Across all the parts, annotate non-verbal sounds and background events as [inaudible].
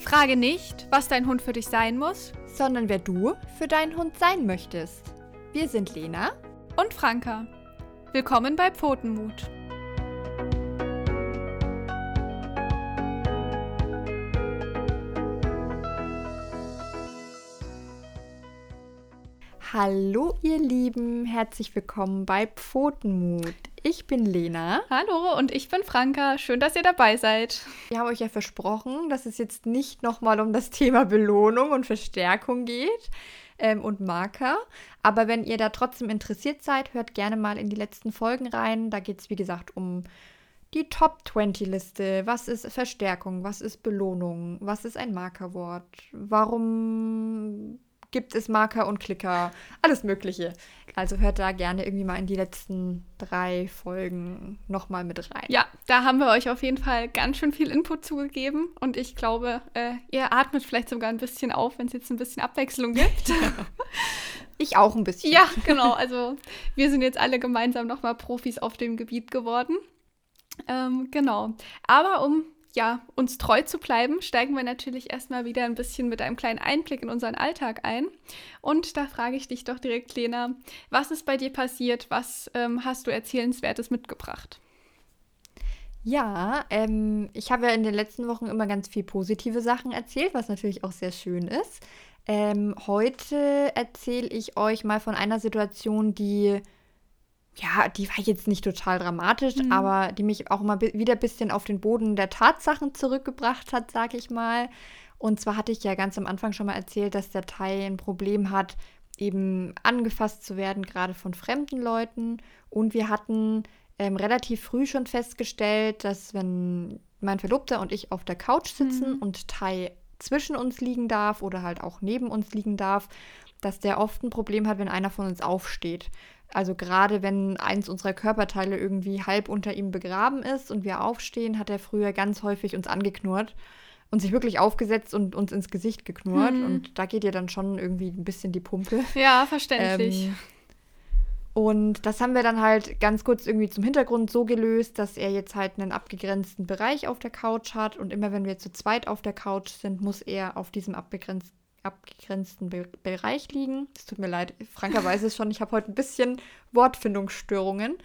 Frage nicht, was dein Hund für dich sein muss, sondern wer du für deinen Hund sein möchtest. Wir sind Lena und Franka. Willkommen bei Pfotenmut. Hallo ihr Lieben, herzlich willkommen bei Pfotenmut. Ich bin Lena. Hallo und ich bin Franka. Schön, dass ihr dabei seid. Wir haben euch ja versprochen, dass es jetzt nicht nochmal um das Thema Belohnung und Verstärkung geht ähm, und Marker. Aber wenn ihr da trotzdem interessiert seid, hört gerne mal in die letzten Folgen rein. Da geht es, wie gesagt, um die Top 20 Liste. Was ist Verstärkung? Was ist Belohnung? Was ist ein Markerwort? Warum gibt es Marker und Klicker, alles Mögliche. Also hört da gerne irgendwie mal in die letzten drei Folgen nochmal mit rein. Ja, da haben wir euch auf jeden Fall ganz schön viel Input zugegeben und ich glaube, äh, ihr atmet vielleicht sogar ein bisschen auf, wenn es jetzt ein bisschen Abwechslung gibt. [laughs] ich auch ein bisschen. Ja, genau. Also wir sind jetzt alle gemeinsam nochmal Profis auf dem Gebiet geworden. Ähm, genau. Aber um ja, uns treu zu bleiben, steigen wir natürlich erstmal wieder ein bisschen mit einem kleinen Einblick in unseren Alltag ein. Und da frage ich dich doch direkt, Lena, was ist bei dir passiert? Was ähm, hast du Erzählenswertes mitgebracht? Ja, ähm, ich habe ja in den letzten Wochen immer ganz viel positive Sachen erzählt, was natürlich auch sehr schön ist. Ähm, heute erzähle ich euch mal von einer Situation, die ja, die war jetzt nicht total dramatisch, mhm. aber die mich auch mal wieder ein bisschen auf den Boden der Tatsachen zurückgebracht hat, sage ich mal. Und zwar hatte ich ja ganz am Anfang schon mal erzählt, dass der Thai ein Problem hat, eben angefasst zu werden, gerade von fremden Leuten. Und wir hatten ähm, relativ früh schon festgestellt, dass wenn mein Verlobter und ich auf der Couch sitzen mhm. und Thai zwischen uns liegen darf oder halt auch neben uns liegen darf, dass der oft ein Problem hat, wenn einer von uns aufsteht. Also gerade wenn eins unserer Körperteile irgendwie halb unter ihm begraben ist und wir aufstehen, hat er früher ganz häufig uns angeknurrt und sich wirklich aufgesetzt und uns ins Gesicht geknurrt. Hm. Und da geht ja dann schon irgendwie ein bisschen die Pumpe. [laughs] Ja, verständlich. Ähm, und das haben wir dann halt ganz kurz irgendwie zum Hintergrund so gelöst, dass er jetzt halt einen abgegrenzten Bereich auf der Couch hat. Und immer wenn wir zu zweit auf der Couch sind, muss er auf diesem abgegrenzten abgegrenzten Be Bereich liegen. Es tut mir leid, Franka weiß es schon, ich habe heute ein bisschen Wortfindungsstörungen.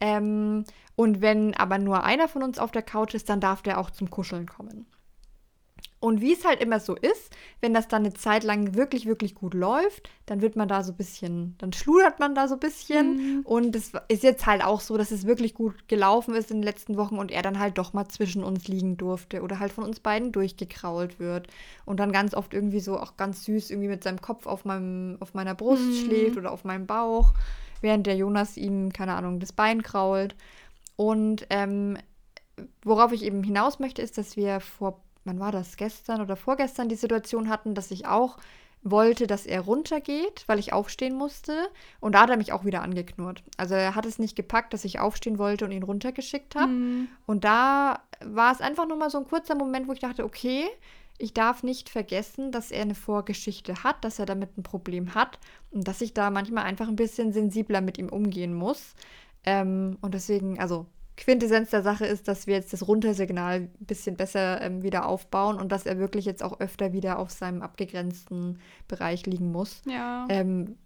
Ähm, und wenn aber nur einer von uns auf der Couch ist, dann darf der auch zum Kuscheln kommen. Und wie es halt immer so ist, wenn das dann eine Zeit lang wirklich, wirklich gut läuft, dann wird man da so ein bisschen, dann schludert man da so ein bisschen. Mhm. Und es ist jetzt halt auch so, dass es wirklich gut gelaufen ist in den letzten Wochen und er dann halt doch mal zwischen uns liegen durfte oder halt von uns beiden durchgekrault wird. Und dann ganz oft irgendwie so auch ganz süß irgendwie mit seinem Kopf auf, meinem, auf meiner Brust mhm. schläft oder auf meinem Bauch, während der Jonas ihm, keine Ahnung, das Bein krault. Und ähm, worauf ich eben hinaus möchte, ist, dass wir vor wann war das, gestern oder vorgestern die Situation hatten, dass ich auch wollte, dass er runtergeht, weil ich aufstehen musste. Und da hat er mich auch wieder angeknurrt. Also er hat es nicht gepackt, dass ich aufstehen wollte und ihn runtergeschickt habe. Mhm. Und da war es einfach nur mal so ein kurzer Moment, wo ich dachte, okay, ich darf nicht vergessen, dass er eine Vorgeschichte hat, dass er damit ein Problem hat und dass ich da manchmal einfach ein bisschen sensibler mit ihm umgehen muss. Ähm, und deswegen, also Quintessenz der Sache ist, dass wir jetzt das Runtersignal ein bisschen besser ähm, wieder aufbauen und dass er wirklich jetzt auch öfter wieder auf seinem abgegrenzten Bereich liegen muss. Ja. Ähm,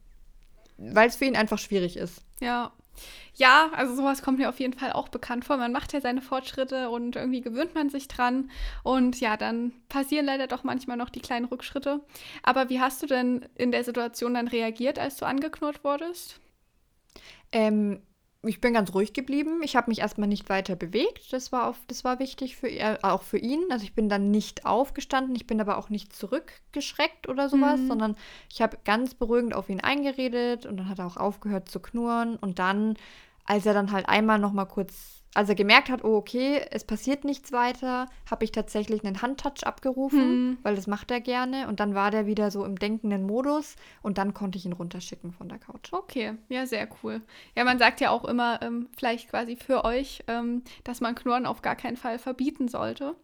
Weil es für ihn einfach schwierig ist. Ja. Ja, also sowas kommt mir auf jeden Fall auch bekannt vor. Man macht ja seine Fortschritte und irgendwie gewöhnt man sich dran. Und ja, dann passieren leider doch manchmal noch die kleinen Rückschritte. Aber wie hast du denn in der Situation dann reagiert, als du angeknurrt wurdest? Ähm, ich bin ganz ruhig geblieben. Ich habe mich erstmal nicht weiter bewegt. Das war, auf, das war wichtig für äh, auch für ihn. Also ich bin dann nicht aufgestanden, ich bin aber auch nicht zurückgeschreckt oder sowas, mhm. sondern ich habe ganz beruhigend auf ihn eingeredet und dann hat er auch aufgehört zu knurren. Und dann, als er dann halt einmal noch mal kurz als er gemerkt hat, oh okay, es passiert nichts weiter, habe ich tatsächlich einen Handtouch abgerufen, hm. weil das macht er gerne. Und dann war der wieder so im denkenden Modus und dann konnte ich ihn runterschicken von der Couch. Okay, ja, sehr cool. Ja, man sagt ja auch immer, ähm, vielleicht quasi für euch, ähm, dass man Knurren auf gar keinen Fall verbieten sollte.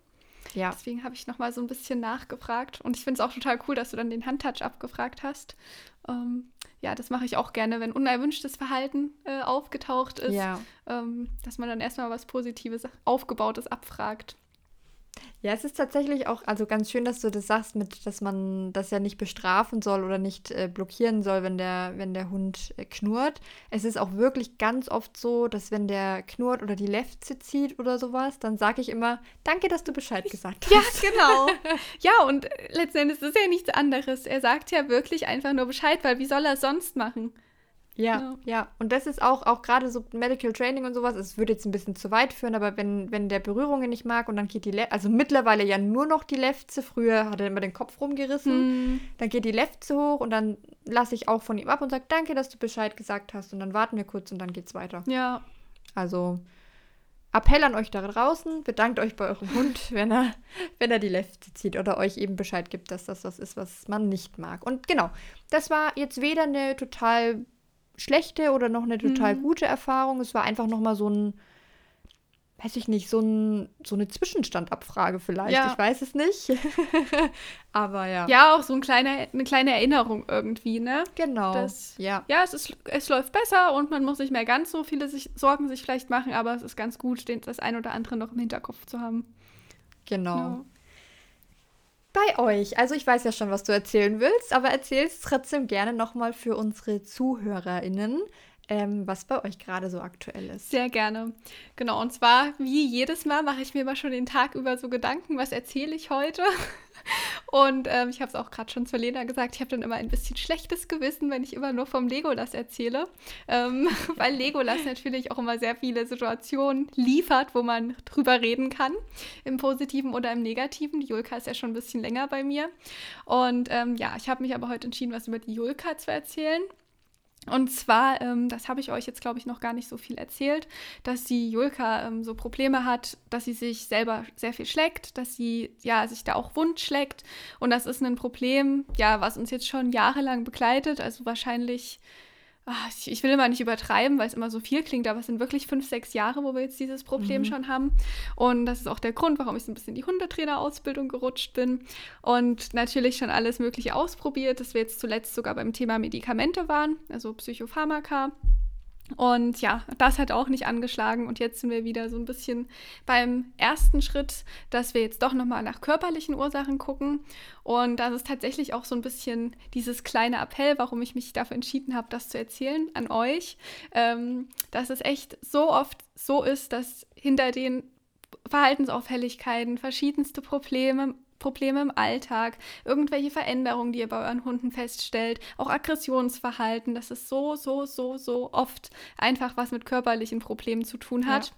Ja. Deswegen habe ich nochmal so ein bisschen nachgefragt. Und ich finde es auch total cool, dass du dann den Handtouch abgefragt hast. Ähm, ja, das mache ich auch gerne, wenn unerwünschtes Verhalten äh, aufgetaucht ist, ja. ähm, dass man dann erstmal was Positives, Aufgebautes abfragt. Ja, es ist tatsächlich auch, also ganz schön, dass du das sagst, mit, dass man das ja nicht bestrafen soll oder nicht äh, blockieren soll, wenn der, wenn der Hund äh, knurrt. Es ist auch wirklich ganz oft so, dass wenn der knurrt oder die Lefze zieht oder sowas, dann sage ich immer, danke, dass du Bescheid gesagt hast. Ja, genau. [laughs] ja, und letztendlich ist es ja nichts anderes. Er sagt ja wirklich einfach nur Bescheid, weil wie soll er es sonst machen? Ja, ja, ja, Und das ist auch, auch gerade so Medical Training und sowas, es würde jetzt ein bisschen zu weit führen, aber wenn, wenn der Berührungen nicht mag und dann geht die, Le also mittlerweile ja nur noch die Lefze, früher hat er immer den Kopf rumgerissen, mm. dann geht die Lefze hoch und dann lasse ich auch von ihm ab und sage, danke, dass du Bescheid gesagt hast und dann warten wir kurz und dann geht's weiter. Ja. Also Appell an euch da draußen, bedankt euch bei eurem Hund, [laughs] wenn er, wenn er die Lefze zieht oder euch eben Bescheid gibt, dass das was ist, was man nicht mag. Und genau, das war jetzt weder eine total schlechte oder noch eine total mhm. gute Erfahrung. Es war einfach noch mal so ein, weiß ich nicht, so, ein, so eine Zwischenstandabfrage vielleicht. Ja. Ich weiß es nicht. [laughs] Aber ja. Ja, auch so ein kleiner, eine kleine Erinnerung irgendwie, ne? Genau. Das, ja, ja es, ist, es läuft besser und man muss nicht mehr ganz so viele sich, Sorgen sich vielleicht machen, aber es ist ganz gut, das ein oder andere noch im Hinterkopf zu haben. Genau. genau bei euch. Also ich weiß ja schon, was du erzählen willst, aber erzähl es trotzdem gerne nochmal für unsere ZuhörerInnen, ähm, was bei euch gerade so aktuell ist. Sehr gerne. Genau, und zwar wie jedes Mal mache ich mir immer schon den Tag über so Gedanken, was erzähle ich heute. [laughs] Und ähm, ich habe es auch gerade schon zu Lena gesagt, ich habe dann immer ein bisschen schlechtes Gewissen, wenn ich immer nur vom Legolas erzähle, ähm, [laughs] weil Legolas natürlich auch immer sehr viele Situationen liefert, wo man drüber reden kann, im Positiven oder im Negativen. Die Julka ist ja schon ein bisschen länger bei mir. Und ähm, ja, ich habe mich aber heute entschieden, was über die Julka zu erzählen. Und zwar, ähm, das habe ich euch jetzt, glaube ich, noch gar nicht so viel erzählt, dass die Julka ähm, so Probleme hat, dass sie sich selber sehr viel schlägt, dass sie ja sich da auch wund schlägt. Und das ist ein Problem, ja, was uns jetzt schon jahrelang begleitet. Also wahrscheinlich ich will immer nicht übertreiben, weil es immer so viel klingt, aber es sind wirklich fünf, sechs Jahre, wo wir jetzt dieses Problem mhm. schon haben. Und das ist auch der Grund, warum ich so ein bisschen in die Hundetrainerausbildung gerutscht bin und natürlich schon alles Mögliche ausprobiert, dass wir jetzt zuletzt sogar beim Thema Medikamente waren, also Psychopharmaka. Und ja, das hat auch nicht angeschlagen. Und jetzt sind wir wieder so ein bisschen beim ersten Schritt, dass wir jetzt doch nochmal nach körperlichen Ursachen gucken. Und das ist tatsächlich auch so ein bisschen dieses kleine Appell, warum ich mich dafür entschieden habe, das zu erzählen an euch, ähm, dass es echt so oft so ist, dass hinter den Verhaltensauffälligkeiten verschiedenste Probleme Probleme im Alltag, irgendwelche Veränderungen, die ihr bei euren Hunden feststellt, auch Aggressionsverhalten, dass es so, so, so, so oft einfach was mit körperlichen Problemen zu tun hat. Ja.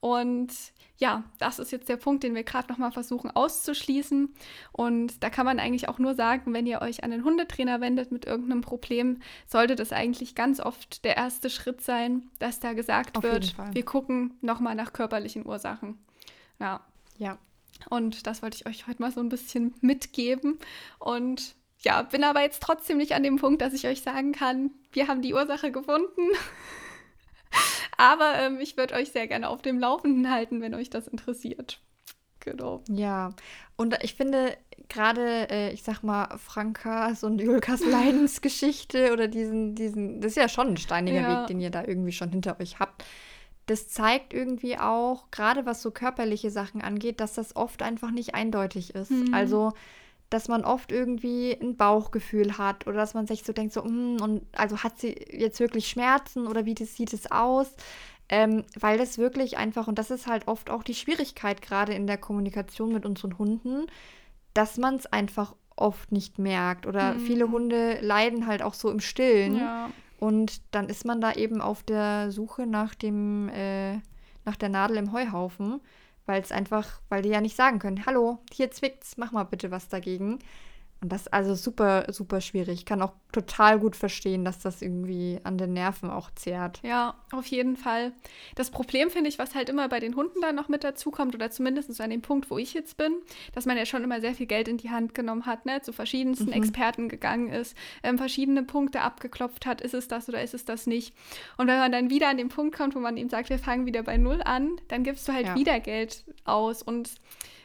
Und ja, das ist jetzt der Punkt, den wir gerade nochmal versuchen auszuschließen. Und da kann man eigentlich auch nur sagen, wenn ihr euch an den Hundetrainer wendet mit irgendeinem Problem, sollte das eigentlich ganz oft der erste Schritt sein, dass da gesagt Auf wird, wir gucken nochmal nach körperlichen Ursachen. Ja. Ja, und das wollte ich euch heute mal so ein bisschen mitgeben. Und ja, bin aber jetzt trotzdem nicht an dem Punkt, dass ich euch sagen kann, wir haben die Ursache gefunden. [laughs] aber ähm, ich würde euch sehr gerne auf dem Laufenden halten, wenn euch das interessiert. Genau. Ja, und ich finde gerade, äh, ich sag mal, Frankas und Julkas [laughs] Leidensgeschichte oder diesen, diesen, das ist ja schon ein steiniger ja. Weg, den ihr da irgendwie schon hinter euch habt das zeigt irgendwie auch, gerade was so körperliche Sachen angeht, dass das oft einfach nicht eindeutig ist. Mhm. Also, dass man oft irgendwie ein Bauchgefühl hat oder dass man sich so denkt, so, mm, und also hat sie jetzt wirklich Schmerzen oder wie das, sieht es aus? Ähm, weil das wirklich einfach, und das ist halt oft auch die Schwierigkeit gerade in der Kommunikation mit unseren Hunden, dass man es einfach oft nicht merkt. Oder mhm. viele Hunde leiden halt auch so im Stillen. Ja. Und dann ist man da eben auf der Suche nach dem, äh, nach der Nadel im Heuhaufen, weil es einfach, weil die ja nicht sagen können, hallo, hier zwickt's, mach mal bitte was dagegen. Und das ist also super, super schwierig. Ich kann auch total gut verstehen, dass das irgendwie an den Nerven auch zehrt. Ja, auf jeden Fall. Das Problem finde ich, was halt immer bei den Hunden dann noch mit dazukommt, oder zumindest an dem Punkt, wo ich jetzt bin, dass man ja schon immer sehr viel Geld in die Hand genommen hat, ne, zu verschiedensten mhm. Experten gegangen ist, ähm, verschiedene Punkte abgeklopft hat, ist es das oder ist es das nicht. Und wenn man dann wieder an den Punkt kommt, wo man ihm sagt, wir fangen wieder bei Null an, dann gibst du halt ja. wieder Geld aus. Und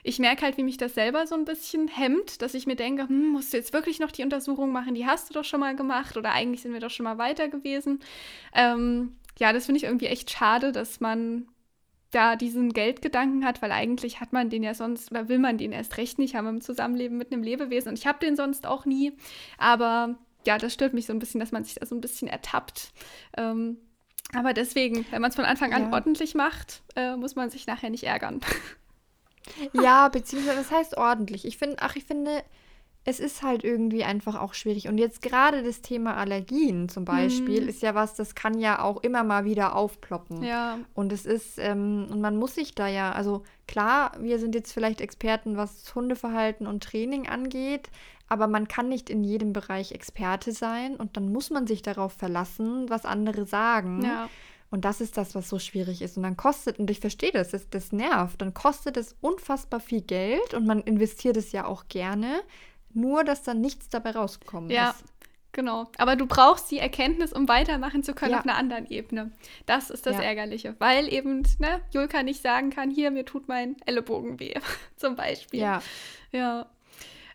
ich merke halt, wie mich das selber so ein bisschen hemmt, dass ich mir denke, hm, musst du jetzt wirklich noch die Untersuchung machen? Die hast du doch schon mal gemacht oder eigentlich sind wir doch schon mal weiter gewesen. Ähm, ja, das finde ich irgendwie echt schade, dass man da diesen Geldgedanken hat, weil eigentlich hat man den ja sonst oder will man den erst recht nicht haben im Zusammenleben mit einem Lebewesen. Und ich habe den sonst auch nie. Aber ja, das stört mich so ein bisschen, dass man sich da so ein bisschen ertappt. Ähm, aber deswegen, wenn man es von Anfang an ja. ordentlich macht, äh, muss man sich nachher nicht ärgern. [laughs] [laughs] Ja, beziehungsweise das heißt ordentlich. Ich finde, ach, ich finde, es ist halt irgendwie einfach auch schwierig. Und jetzt gerade das Thema Allergien zum Beispiel mhm. ist ja was, das kann ja auch immer mal wieder aufploppen. Ja. Und es ist, ähm, und man muss sich da ja, also klar, wir sind jetzt vielleicht Experten, was Hundeverhalten und Training angeht, aber man kann nicht in jedem Bereich Experte sein und dann muss man sich darauf verlassen, was andere sagen. Ja. Und das ist das, was so schwierig ist. Und dann kostet, und ich verstehe das, das, das nervt, dann kostet es unfassbar viel Geld und man investiert es ja auch gerne, nur dass dann nichts dabei rausgekommen ja. ist. Genau. Aber du brauchst die Erkenntnis, um weitermachen zu können ja. auf einer anderen Ebene. Das ist das ja. Ärgerliche. Weil eben, ne, Julka nicht sagen kann, hier, mir tut mein Ellenbogen weh, [laughs] zum Beispiel. Ja. Ja.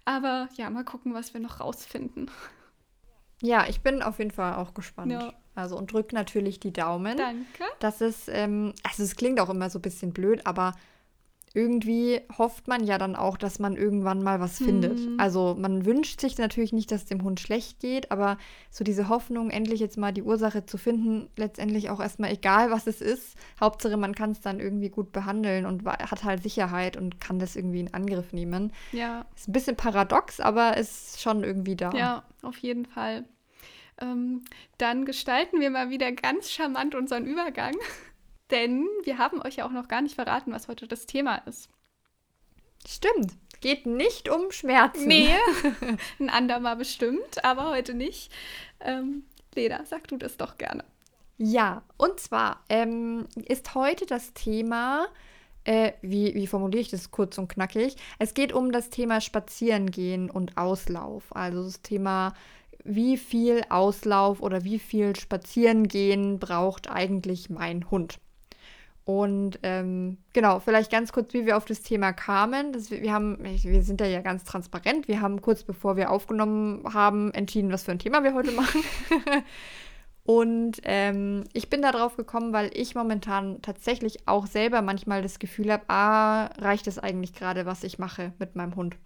Aber ja, mal gucken, was wir noch rausfinden. Ja, ich bin auf jeden Fall auch gespannt. Ja. Also und drück natürlich die Daumen. Danke. Das ist, ähm, also es klingt auch immer so ein bisschen blöd, aber irgendwie hofft man ja dann auch, dass man irgendwann mal was findet. Hm. Also man wünscht sich natürlich nicht, dass es dem Hund schlecht geht, aber so diese Hoffnung, endlich jetzt mal die Ursache zu finden, letztendlich auch erstmal egal, was es ist. Hauptsache, man kann es dann irgendwie gut behandeln und hat halt Sicherheit und kann das irgendwie in Angriff nehmen. Ja. Ist ein bisschen paradox, aber ist schon irgendwie da. Ja, auf jeden Fall. Ähm, dann gestalten wir mal wieder ganz charmant unseren Übergang. [laughs] Denn wir haben euch ja auch noch gar nicht verraten, was heute das Thema ist. Stimmt. Geht nicht um Schmerzen. Nee, [laughs] ein andermal bestimmt, aber heute nicht. Ähm, Leda, sag du das doch gerne. Ja, und zwar ähm, ist heute das Thema, äh, wie, wie formuliere ich das kurz und knackig? Es geht um das Thema Spazierengehen und Auslauf. Also das Thema, wie viel Auslauf oder wie viel Spazierengehen braucht eigentlich mein Hund? Und ähm, genau, vielleicht ganz kurz, wie wir auf das Thema kamen. Das, wir, haben, wir sind da ja ganz transparent. Wir haben kurz bevor wir aufgenommen haben, entschieden, was für ein Thema wir heute [laughs] machen. Und ähm, ich bin da drauf gekommen, weil ich momentan tatsächlich auch selber manchmal das Gefühl habe, ah, reicht es eigentlich gerade, was ich mache mit meinem Hund?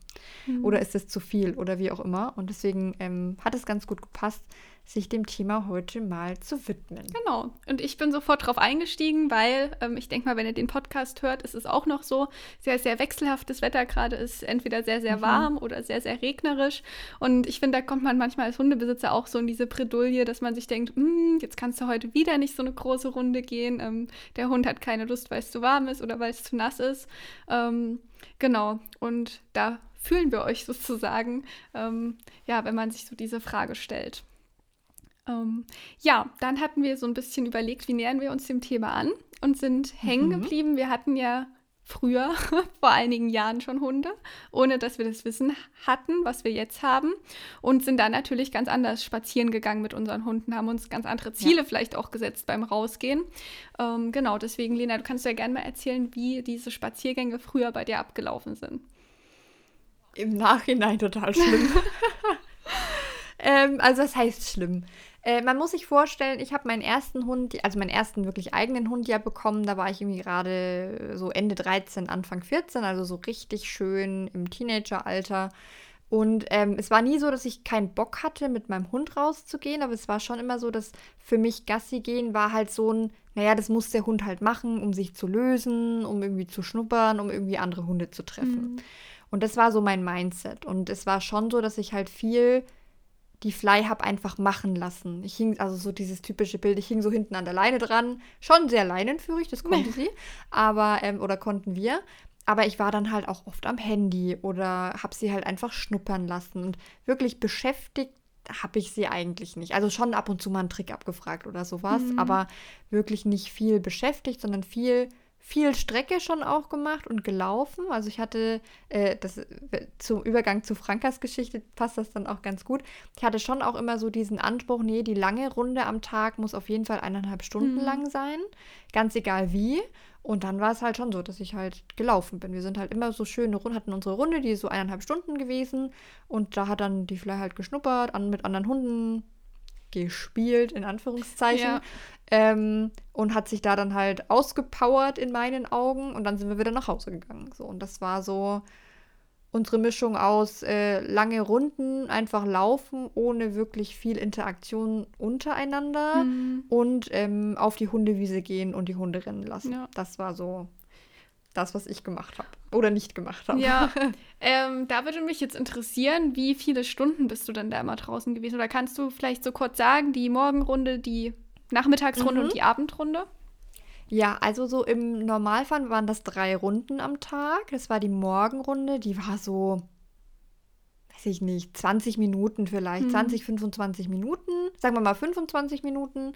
Mhm. Oder ist es zu viel oder wie auch immer? Und deswegen ähm, hat es ganz gut gepasst, sich dem Thema heute mal zu widmen. Genau. Und ich bin sofort drauf eingestiegen, weil ähm, ich denke mal, wenn ihr den Podcast hört, ist es auch noch so sehr, sehr wechselhaftes Wetter gerade ist. Entweder sehr, sehr mhm. warm oder sehr, sehr regnerisch. Und ich finde, da kommt man manchmal als Hundebesitzer auch so in diese Bredouille, dass man sich denkt, hm, jetzt kannst du heute wieder nicht so eine große Runde gehen. Ähm, der Hund hat keine Lust, weil es zu warm ist oder weil es zu nass ist. Ähm, genau. Und da fühlen wir euch [laughs] sozusagen, ähm, ja, wenn man sich so diese Frage stellt. Ähm, ja, dann hatten wir so ein bisschen überlegt, wie nähern wir uns dem Thema an und sind hängen mhm. geblieben. Wir hatten ja früher, [laughs] vor einigen Jahren schon Hunde, ohne dass wir das Wissen hatten, was wir jetzt haben. Und sind dann natürlich ganz anders spazieren gegangen mit unseren Hunden, haben uns ganz andere Ziele ja. vielleicht auch gesetzt beim Rausgehen. Ähm, genau, deswegen, Lena, du kannst ja gerne mal erzählen, wie diese Spaziergänge früher bei dir abgelaufen sind. Im Nachhinein total schlimm. [laughs] [laughs] ähm, also, das heißt schlimm. Äh, man muss sich vorstellen, ich habe meinen ersten Hund, also meinen ersten wirklich eigenen Hund ja bekommen. Da war ich irgendwie gerade so Ende 13, Anfang 14, also so richtig schön im Teenageralter. Und ähm, es war nie so, dass ich keinen Bock hatte, mit meinem Hund rauszugehen, aber es war schon immer so, dass für mich Gassi gehen war halt so ein, naja, das muss der Hund halt machen, um sich zu lösen, um irgendwie zu schnuppern, um irgendwie andere Hunde zu treffen. Mhm. Und das war so mein Mindset. Und es war schon so, dass ich halt viel die Fly habe einfach machen lassen. Ich hing, also so dieses typische Bild, ich hing so hinten an der Leine dran. Schon sehr leinenführig, das konnte sie. Aber, ähm, oder konnten wir. Aber ich war dann halt auch oft am Handy oder habe sie halt einfach schnuppern lassen. Und wirklich beschäftigt habe ich sie eigentlich nicht. Also schon ab und zu mal einen Trick abgefragt oder sowas, mhm. aber wirklich nicht viel beschäftigt, sondern viel viel Strecke schon auch gemacht und gelaufen. Also ich hatte, äh, das zum Übergang zu Frankas Geschichte passt das dann auch ganz gut. Ich hatte schon auch immer so diesen Anspruch, nee, die lange Runde am Tag muss auf jeden Fall eineinhalb Stunden mhm. lang sein, ganz egal wie. Und dann war es halt schon so, dass ich halt gelaufen bin. Wir sind halt immer so schöne Runde, hatten unsere Runde, die ist so eineinhalb Stunden gewesen. Und da hat dann die Fly halt geschnuppert, an, mit anderen Hunden gespielt, in Anführungszeichen. Ja. Ähm, und hat sich da dann halt ausgepowert in meinen Augen und dann sind wir wieder nach Hause gegangen. So, und das war so unsere Mischung aus äh, lange Runden, einfach laufen, ohne wirklich viel Interaktion untereinander mhm. und ähm, auf die Hundewiese gehen und die Hunde rennen lassen. Ja. Das war so das, was ich gemacht habe oder nicht gemacht habe. Ja, [laughs] ähm, da würde mich jetzt interessieren, wie viele Stunden bist du denn da immer draußen gewesen? Oder kannst du vielleicht so kurz sagen, die Morgenrunde, die Nachmittagsrunde mhm. und die Abendrunde? Ja, also so im Normalfall waren das drei Runden am Tag. Das war die Morgenrunde, die war so, weiß ich nicht, 20 Minuten vielleicht, mhm. 20, 25 Minuten, sagen wir mal 25 Minuten.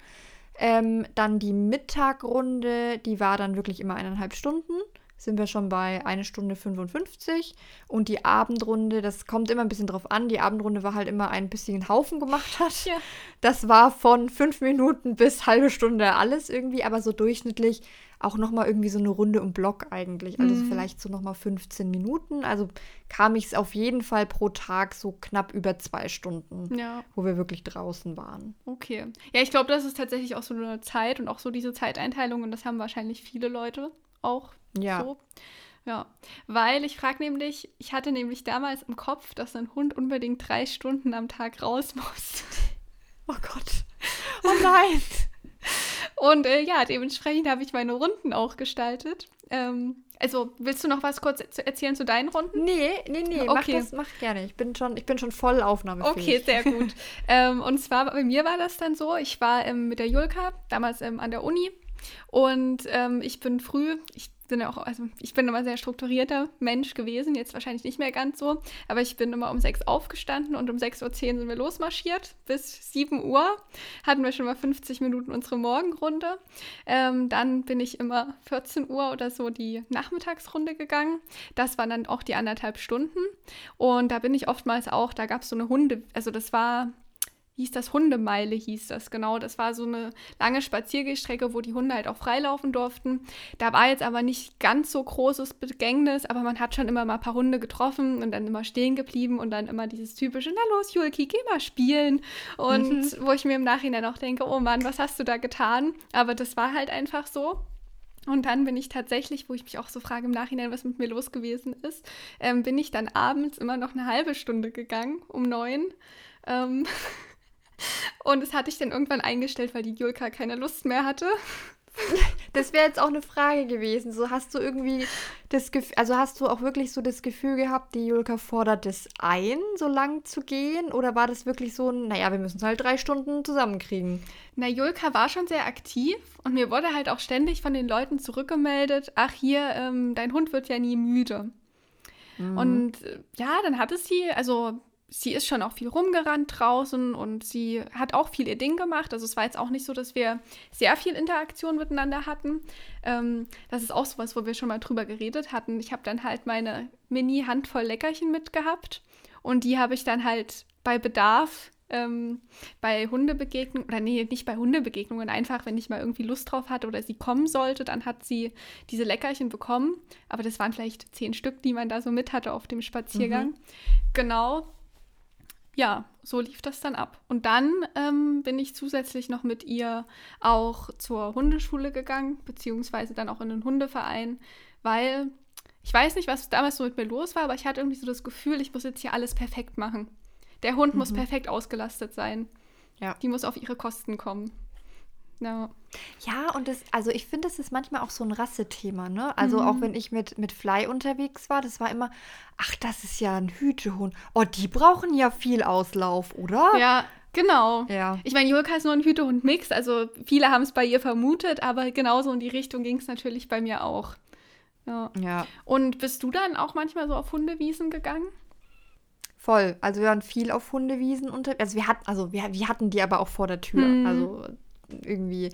Ähm, dann die Mittagrunde, die war dann wirklich immer eineinhalb Stunden sind wir schon bei 1 Stunde 55. Und die Abendrunde, das kommt immer ein bisschen drauf an. Die Abendrunde war halt immer ein bisschen Haufen gemacht hat. Ja. Das war von fünf Minuten bis halbe Stunde alles irgendwie, aber so durchschnittlich auch nochmal irgendwie so eine Runde um Block eigentlich. Also mhm. vielleicht so nochmal 15 Minuten. Also kam ich es auf jeden Fall pro Tag so knapp über zwei Stunden, ja. wo wir wirklich draußen waren. Okay. Ja, ich glaube, das ist tatsächlich auch so eine Zeit und auch so diese Zeiteinteilung und das haben wahrscheinlich viele Leute auch ja. So. Ja, weil ich frage nämlich, ich hatte nämlich damals im Kopf, dass ein Hund unbedingt drei Stunden am Tag raus muss. [laughs] Oh Gott. Oh nein. [laughs] Und äh, ja, dementsprechend habe ich meine Runden auch gestaltet. Ähm, also, willst du noch was kurz erzählen zu deinen Runden? Nee, nee, nee, okay. mach das, mach gerne. Ich bin schon, ich bin schon voll aufnahmefähig. Okay, sehr gut. [laughs] ähm, und zwar, bei mir war das dann so, ich war ähm, mit der Julka, damals ähm, an der Uni und ähm, ich bin früh, ich bin ja auch, also ich bin immer sehr strukturierter Mensch gewesen, jetzt wahrscheinlich nicht mehr ganz so, aber ich bin immer um sechs aufgestanden und um 6.10 Uhr sind wir losmarschiert. Bis 7 Uhr hatten wir schon mal 50 Minuten unsere Morgenrunde. Ähm, dann bin ich immer 14 Uhr oder so die Nachmittagsrunde gegangen. Das waren dann auch die anderthalb Stunden. Und da bin ich oftmals auch, da gab es so eine Hunde, also das war hieß das Hundemeile, hieß das, genau. Das war so eine lange Spaziergehstrecke, wo die Hunde halt auch freilaufen durften. Da war jetzt aber nicht ganz so großes Begängnis, aber man hat schon immer mal ein paar Hunde getroffen und dann immer stehen geblieben und dann immer dieses typische, na los, Julki, geh mal spielen. Und mhm. wo ich mir im Nachhinein auch denke, oh Mann, was hast du da getan? Aber das war halt einfach so. Und dann bin ich tatsächlich, wo ich mich auch so frage im Nachhinein, was mit mir los gewesen ist, ähm, bin ich dann abends immer noch eine halbe Stunde gegangen, um neun. Ähm, [laughs] Und das hatte ich dann irgendwann eingestellt, weil die Julka keine Lust mehr hatte. [laughs] Das wäre jetzt auch eine Frage gewesen. So hast du irgendwie das Gefühl, also hast du auch wirklich so das Gefühl gehabt, die Julka fordert es ein, so lang zu gehen? Oder war das wirklich so ein, naja, wir müssen es halt drei Stunden zusammenkriegen? Na, Julka war schon sehr aktiv und mir wurde halt auch ständig von den Leuten zurückgemeldet, ach hier, ähm, dein Hund wird ja nie müde. Mhm. Und äh, ja, dann hatte sie, also sie ist schon auch viel rumgerannt draußen und sie hat auch viel ihr Ding gemacht. Also es war jetzt auch nicht so, dass wir sehr viel Interaktion miteinander hatten. Ähm, das ist auch so was, wo wir schon mal drüber geredet hatten. Ich habe dann halt meine Mini-Handvoll Leckerchen mitgehabt und die habe ich dann halt bei Bedarf ähm, bei Hundebegegnungen, oder nee, nicht bei Hundebegegnungen, einfach wenn ich mal irgendwie Lust drauf hatte oder sie kommen sollte, dann hat sie diese Leckerchen bekommen. Aber das waren vielleicht zehn Stück, die man da so mit hatte auf dem Spaziergang. Mhm. Genau ja, so lief das dann ab. Und dann ähm, bin ich zusätzlich noch mit ihr auch zur Hundeschule gegangen, beziehungsweise dann auch in den Hundeverein, weil ich weiß nicht, was damals so mit mir los war, aber ich hatte irgendwie so das Gefühl, ich muss jetzt hier alles perfekt machen. Der Hund mhm. muss perfekt ausgelastet sein. Ja. Die muss auf ihre Kosten kommen. Ja. Ja, und das, also ich finde, das ist manchmal auch so ein Rassethema, ne? Also mhm. auch wenn ich mit, mit Fly unterwegs war, das war immer, ach, das ist ja ein Hütehund. Oh, die brauchen ja viel Auslauf, oder? Ja, Genau. Ja. Ich meine, Julka ist nur ein Hütehund-Mix, also viele haben es bei ihr vermutet, aber genauso in die Richtung ging es natürlich bei mir auch. Ja. ja. Und bist du dann auch manchmal so auf Hundewiesen gegangen? Voll. Also wir waren viel auf Hundewiesen unterwegs. Also wir hatten, also wir, wir hatten die aber auch vor der Tür. Hm. Also irgendwie,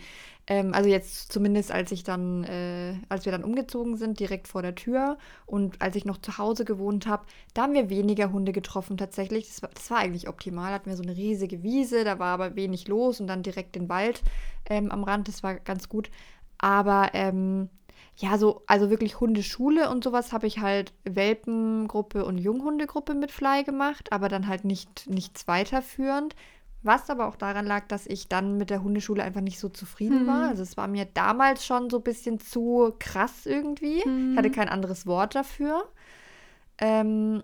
ähm, also jetzt zumindest als ich dann, äh, als wir dann umgezogen sind, direkt vor der Tür und als ich noch zu Hause gewohnt habe, da haben wir weniger Hunde getroffen tatsächlich. Das war, das war eigentlich optimal. Hatten wir so eine riesige Wiese, da war aber wenig los und dann direkt den Wald ähm, am Rand, das war ganz gut. Aber ähm, ja, so, also wirklich Hundeschule und sowas habe ich halt Welpengruppe und Junghundegruppe mit Fly gemacht, aber dann halt nicht nichts weiterführend Was aber auch daran lag, dass ich dann mit der Hundeschule einfach nicht so zufrieden Mhm. war. Also es war mir damals schon so ein bisschen zu krass irgendwie. Ich hatte Mhm. kein anderes Wort dafür. Ähm,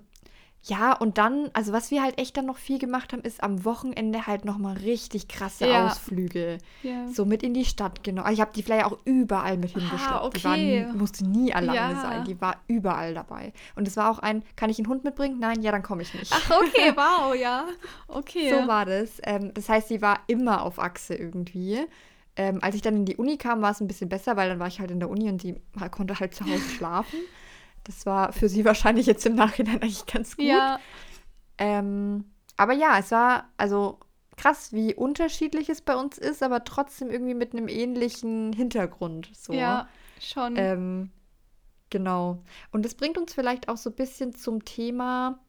ja, und dann, also was wir halt echt dann noch viel gemacht haben, ist am Wochenende halt nochmal richtig krasse Ja. Ausflüge. Ja. So mit in die Stadt, genau. Ich habe die Flyer auch überall mit hingeschleppt. Die war okay. nie, musste nie alleine Ja. sein. Die war überall dabei. Und es war auch ein, kann ich einen Hund mitbringen? Nein, ja, dann komme ich nicht. Ach, okay, [laughs] wow, ja. Okay. So war das. Ähm, das heißt, sie war immer auf Achse irgendwie. Ähm, als ich dann in die Uni kam, war es ein bisschen besser, weil dann war ich halt in der Uni und sie konnte halt zu Hause schlafen. Das war für sie wahrscheinlich jetzt im Nachhinein eigentlich ganz gut. ja, Ähm, aber ja, es war also krass, wie unterschiedlich es bei uns ist, aber trotzdem irgendwie mit einem ähnlichen Hintergrund. So. ja, schon. Ähm, genau. Und das bringt uns vielleicht auch so ein bisschen zum Thema,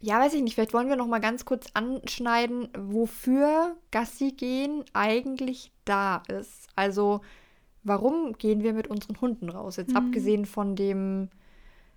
ja, weiß ich nicht, vielleicht wollen wir noch mal ganz kurz anschneiden, wofür Gassi gehen eigentlich da ist. Also, warum gehen wir mit unseren Hunden raus? Jetzt Mhm. abgesehen von dem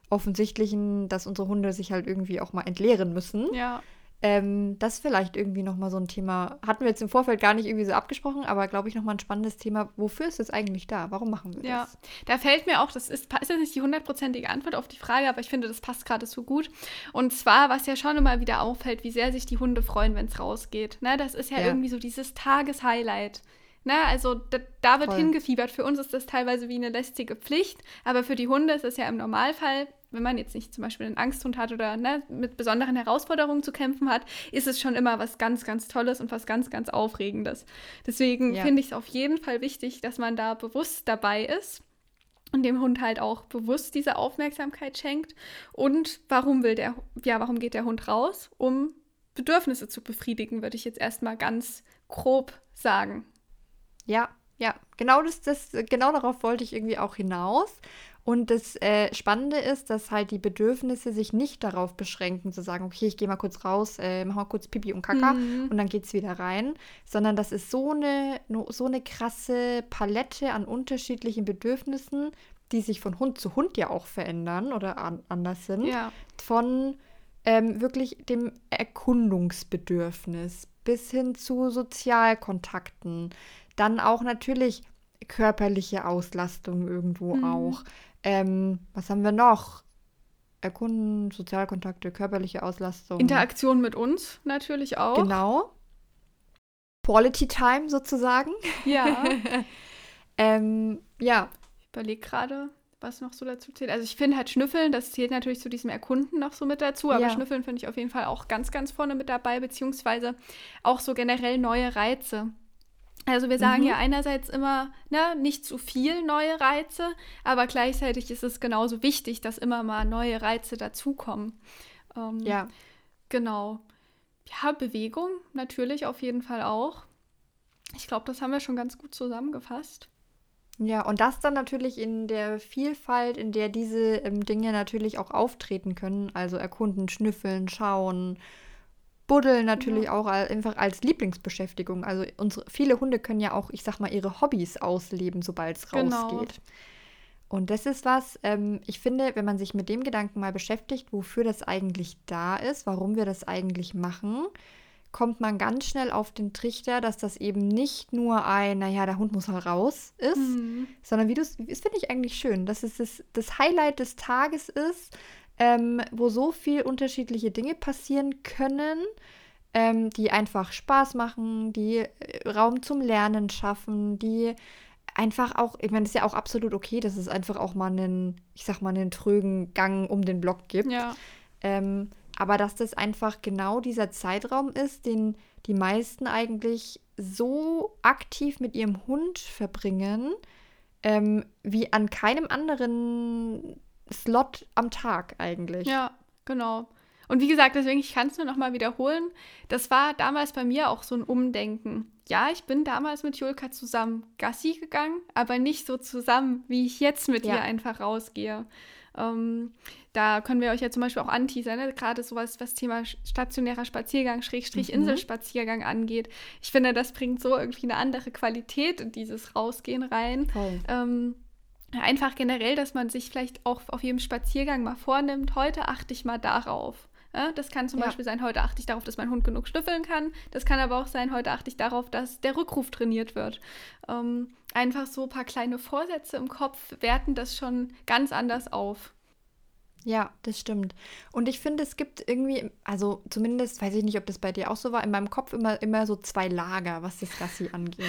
offensichtlichen, dass unsere Hunde sich halt irgendwie auch mal entleeren müssen. ja. Ähm, das ist vielleicht irgendwie nochmal so ein Thema. Hatten wir jetzt im Vorfeld gar nicht irgendwie so abgesprochen, aber glaube ich nochmal ein spannendes Thema. Wofür ist es eigentlich da? Warum machen wir Ja, das? da fällt mir auch, das ist, ist jetzt nicht die hundertprozentige Antwort auf die Frage, aber ich finde, das passt gerade so gut. Und zwar, was ja schon immer wieder auffällt, wie sehr sich die Hunde freuen, wenn es rausgeht. Ne, das ist ja, Ja. irgendwie so dieses Tageshighlight. Ne, also da, da wird Voll. hingefiebert. Für uns ist das teilweise wie eine lästige Pflicht, aber für die Hunde ist es ja im Normalfall, wenn man jetzt nicht zum Beispiel einen Angsthund hat oder ne, mit besonderen Herausforderungen zu kämpfen hat, ist es schon immer was ganz, ganz Tolles und was ganz, ganz Aufregendes. Deswegen Ja. finde ich es auf jeden Fall wichtig, dass man da bewusst dabei ist und dem Hund halt auch bewusst diese Aufmerksamkeit schenkt. Und warum will der, ja, warum geht der Hund raus? Um Bedürfnisse zu befriedigen, würde ich jetzt erstmal ganz grob sagen. Ja, ja, genau das, das, genau darauf wollte ich irgendwie auch hinaus. Und das äh, Spannende ist, dass halt die Bedürfnisse sich nicht darauf beschränken, zu sagen, okay, ich gehe mal kurz raus, äh, mach mal kurz Pipi und Kaka Mhm. und dann geht's wieder rein, sondern das ist so eine, so eine krasse Palette an unterschiedlichen Bedürfnissen, die sich von Hund zu Hund ja auch verändern oder an, anders sind. Ja, von ähm, wirklich dem Erkundungsbedürfnis bis hin zu Sozialkontakten. Dann auch natürlich körperliche Auslastung irgendwo Mhm. auch. Ähm, was haben wir noch? Erkunden, Sozialkontakte, körperliche Auslastung. Interaktion mit uns natürlich auch. Genau. Quality Time sozusagen. Ja, [laughs] Ähm, ja, ich überlege gerade, was noch so dazu zählt. Also ich finde halt Schnüffeln, das zählt natürlich zu diesem Erkunden noch so mit dazu, aber Ja. Schnüffeln finde ich auf jeden Fall auch ganz, ganz vorne mit dabei, beziehungsweise auch so generell neue Reize. Also wir sagen Mhm. ja einerseits immer, ne, nicht zu viel neue Reize, aber gleichzeitig ist es genauso wichtig, dass immer mal neue Reize dazukommen. Ähm, ja. Genau. Ja, Bewegung natürlich auf jeden Fall auch. Ich glaube, das haben wir schon ganz gut zusammengefasst. Ja, und das dann natürlich in der Vielfalt, in der diese ähm, Dinge natürlich auch auftreten können. Also erkunden, schnüffeln, schauen, buddeln natürlich Ja. auch einfach als Lieblingsbeschäftigung. Also unsere, viele Hunde können ja auch, ich sag mal, ihre Hobbys ausleben, sobald es Genau. rausgeht. Und das ist was, ähm, ich finde, wenn man sich mit dem Gedanken mal beschäftigt, wofür das eigentlich da ist, warum wir das eigentlich machen, kommt man ganz schnell auf den Trichter, dass das eben nicht nur ein, naja, der Hund muss raus ist, Mhm. sondern wie du es, das finde ich eigentlich schön, dass es das, das Highlight des Tages ist, ähm, wo so viel unterschiedliche Dinge passieren können, ähm, die einfach Spaß machen, die äh, Raum zum Lernen schaffen, die einfach auch, ich meine, das ist ja auch absolut okay, dass es einfach auch mal einen, ich sag mal, einen trögen Gang um den Block gibt. Ja, Ähm, aber dass das einfach genau dieser Zeitraum ist, den die meisten eigentlich so aktiv mit ihrem Hund verbringen, ähm, wie an keinem anderen Slot am Tag eigentlich. ja, genau. Und wie gesagt, deswegen, ich kann es nur noch mal wiederholen. Das war damals bei mir auch so ein Umdenken. Ja, ich bin damals mit Julka zusammen Gassi gegangen, aber nicht so zusammen, wie ich jetzt mit Ja. ihr einfach rausgehe. Ähm, da können wir euch ja zum Beispiel auch anteasern, ne? gerade sowas, was Thema stationärer Spaziergang, Schrägstrich Mhm. Inselspaziergang angeht. Ich finde, das bringt so irgendwie eine andere Qualität in dieses Rausgehen rein. Voll. Ähm, einfach generell, dass man sich vielleicht auch auf jedem Spaziergang mal vornimmt, heute achte ich mal darauf. Ja, das kann zum ja. Beispiel sein, heute achte ich darauf, dass mein Hund genug schnüffeln kann. Das kann aber auch sein, heute achte ich darauf, dass der Rückruf trainiert wird. Ähm, einfach so ein paar kleine Vorsätze im Kopf werten das schon ganz anders auf. Ja, das stimmt. Und ich finde, es gibt irgendwie, also zumindest, weiß ich nicht, ob das bei dir auch so war, in meinem Kopf immer, immer so zwei Lager, was das Gassi angeht.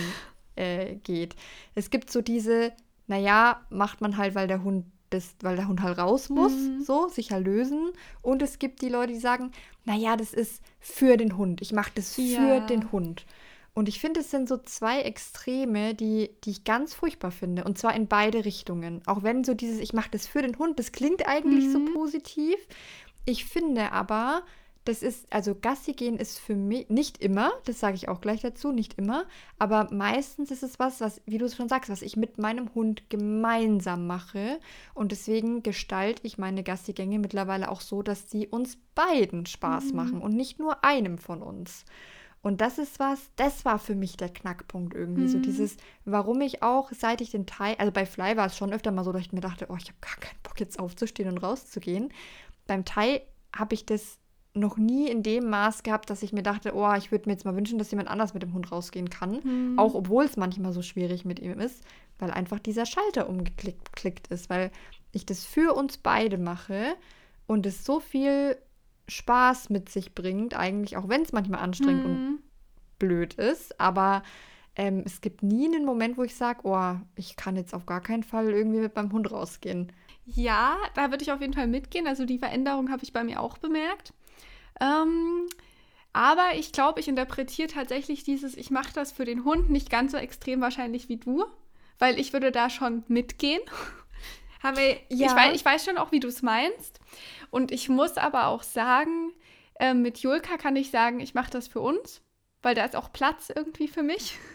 Äh, geht. Es gibt so diese, naja, macht man halt, weil der Hund das, weil der Hund halt raus muss, mhm. so, sich halt lösen. Und es gibt die Leute, die sagen, naja, das ist für den Hund. Ich mache das ja. für den Hund. Und ich finde, es sind so zwei Extreme, die, die ich ganz furchtbar finde. Und zwar in beide Richtungen. Auch wenn so dieses, ich mache das für den Hund, das klingt eigentlich mhm. so positiv. Ich finde aber, das ist, also Gassi gehen ist für mich nicht immer, das sage ich auch gleich dazu, nicht immer, aber meistens ist es was, was, wie du es schon sagst, was ich mit meinem Hund gemeinsam mache. Und deswegen gestalte ich meine Gassigänge mittlerweile auch so, dass sie uns beiden Spaß mhm. machen und nicht nur einem von uns. Und das ist was, das war für mich der Knackpunkt irgendwie. Mhm. So dieses, warum ich auch, seit ich den Teil, also bei Fly war es schon öfter mal so, dass ich mir dachte, oh, ich habe gar keinen Bock jetzt aufzustehen und rauszugehen. Beim Thai habe ich das noch nie in dem Maß gehabt, dass ich mir dachte, oh, ich würde mir jetzt mal wünschen, dass jemand anders mit dem Hund rausgehen kann. Mhm. Auch obwohl es manchmal so schwierig mit ihm ist, weil einfach dieser Schalter umgeklickt ist, weil ich das für uns beide mache und es so viel Spaß mit sich bringt, eigentlich, auch wenn es manchmal anstrengend mhm. und blöd ist. Aber ähm, es gibt nie einen Moment, wo ich sage, oh, ich kann jetzt auf gar keinen Fall irgendwie mit meinem Hund rausgehen. Ja, da würde ich auf jeden Fall mitgehen. Also die Veränderung habe ich bei mir auch bemerkt. Ähm, aber ich glaube, ich interpretiere tatsächlich dieses, ich mache das für den Hund nicht ganz so extrem wahrscheinlich wie du, weil ich würde da schon mitgehen. [laughs] Aber ja. ich, weiß, ich weiß schon auch, wie du es meinst. Und ich muss aber auch sagen, äh, mit Julka kann ich sagen, ich mache das für uns, weil da ist auch Platz irgendwie für mich. [laughs]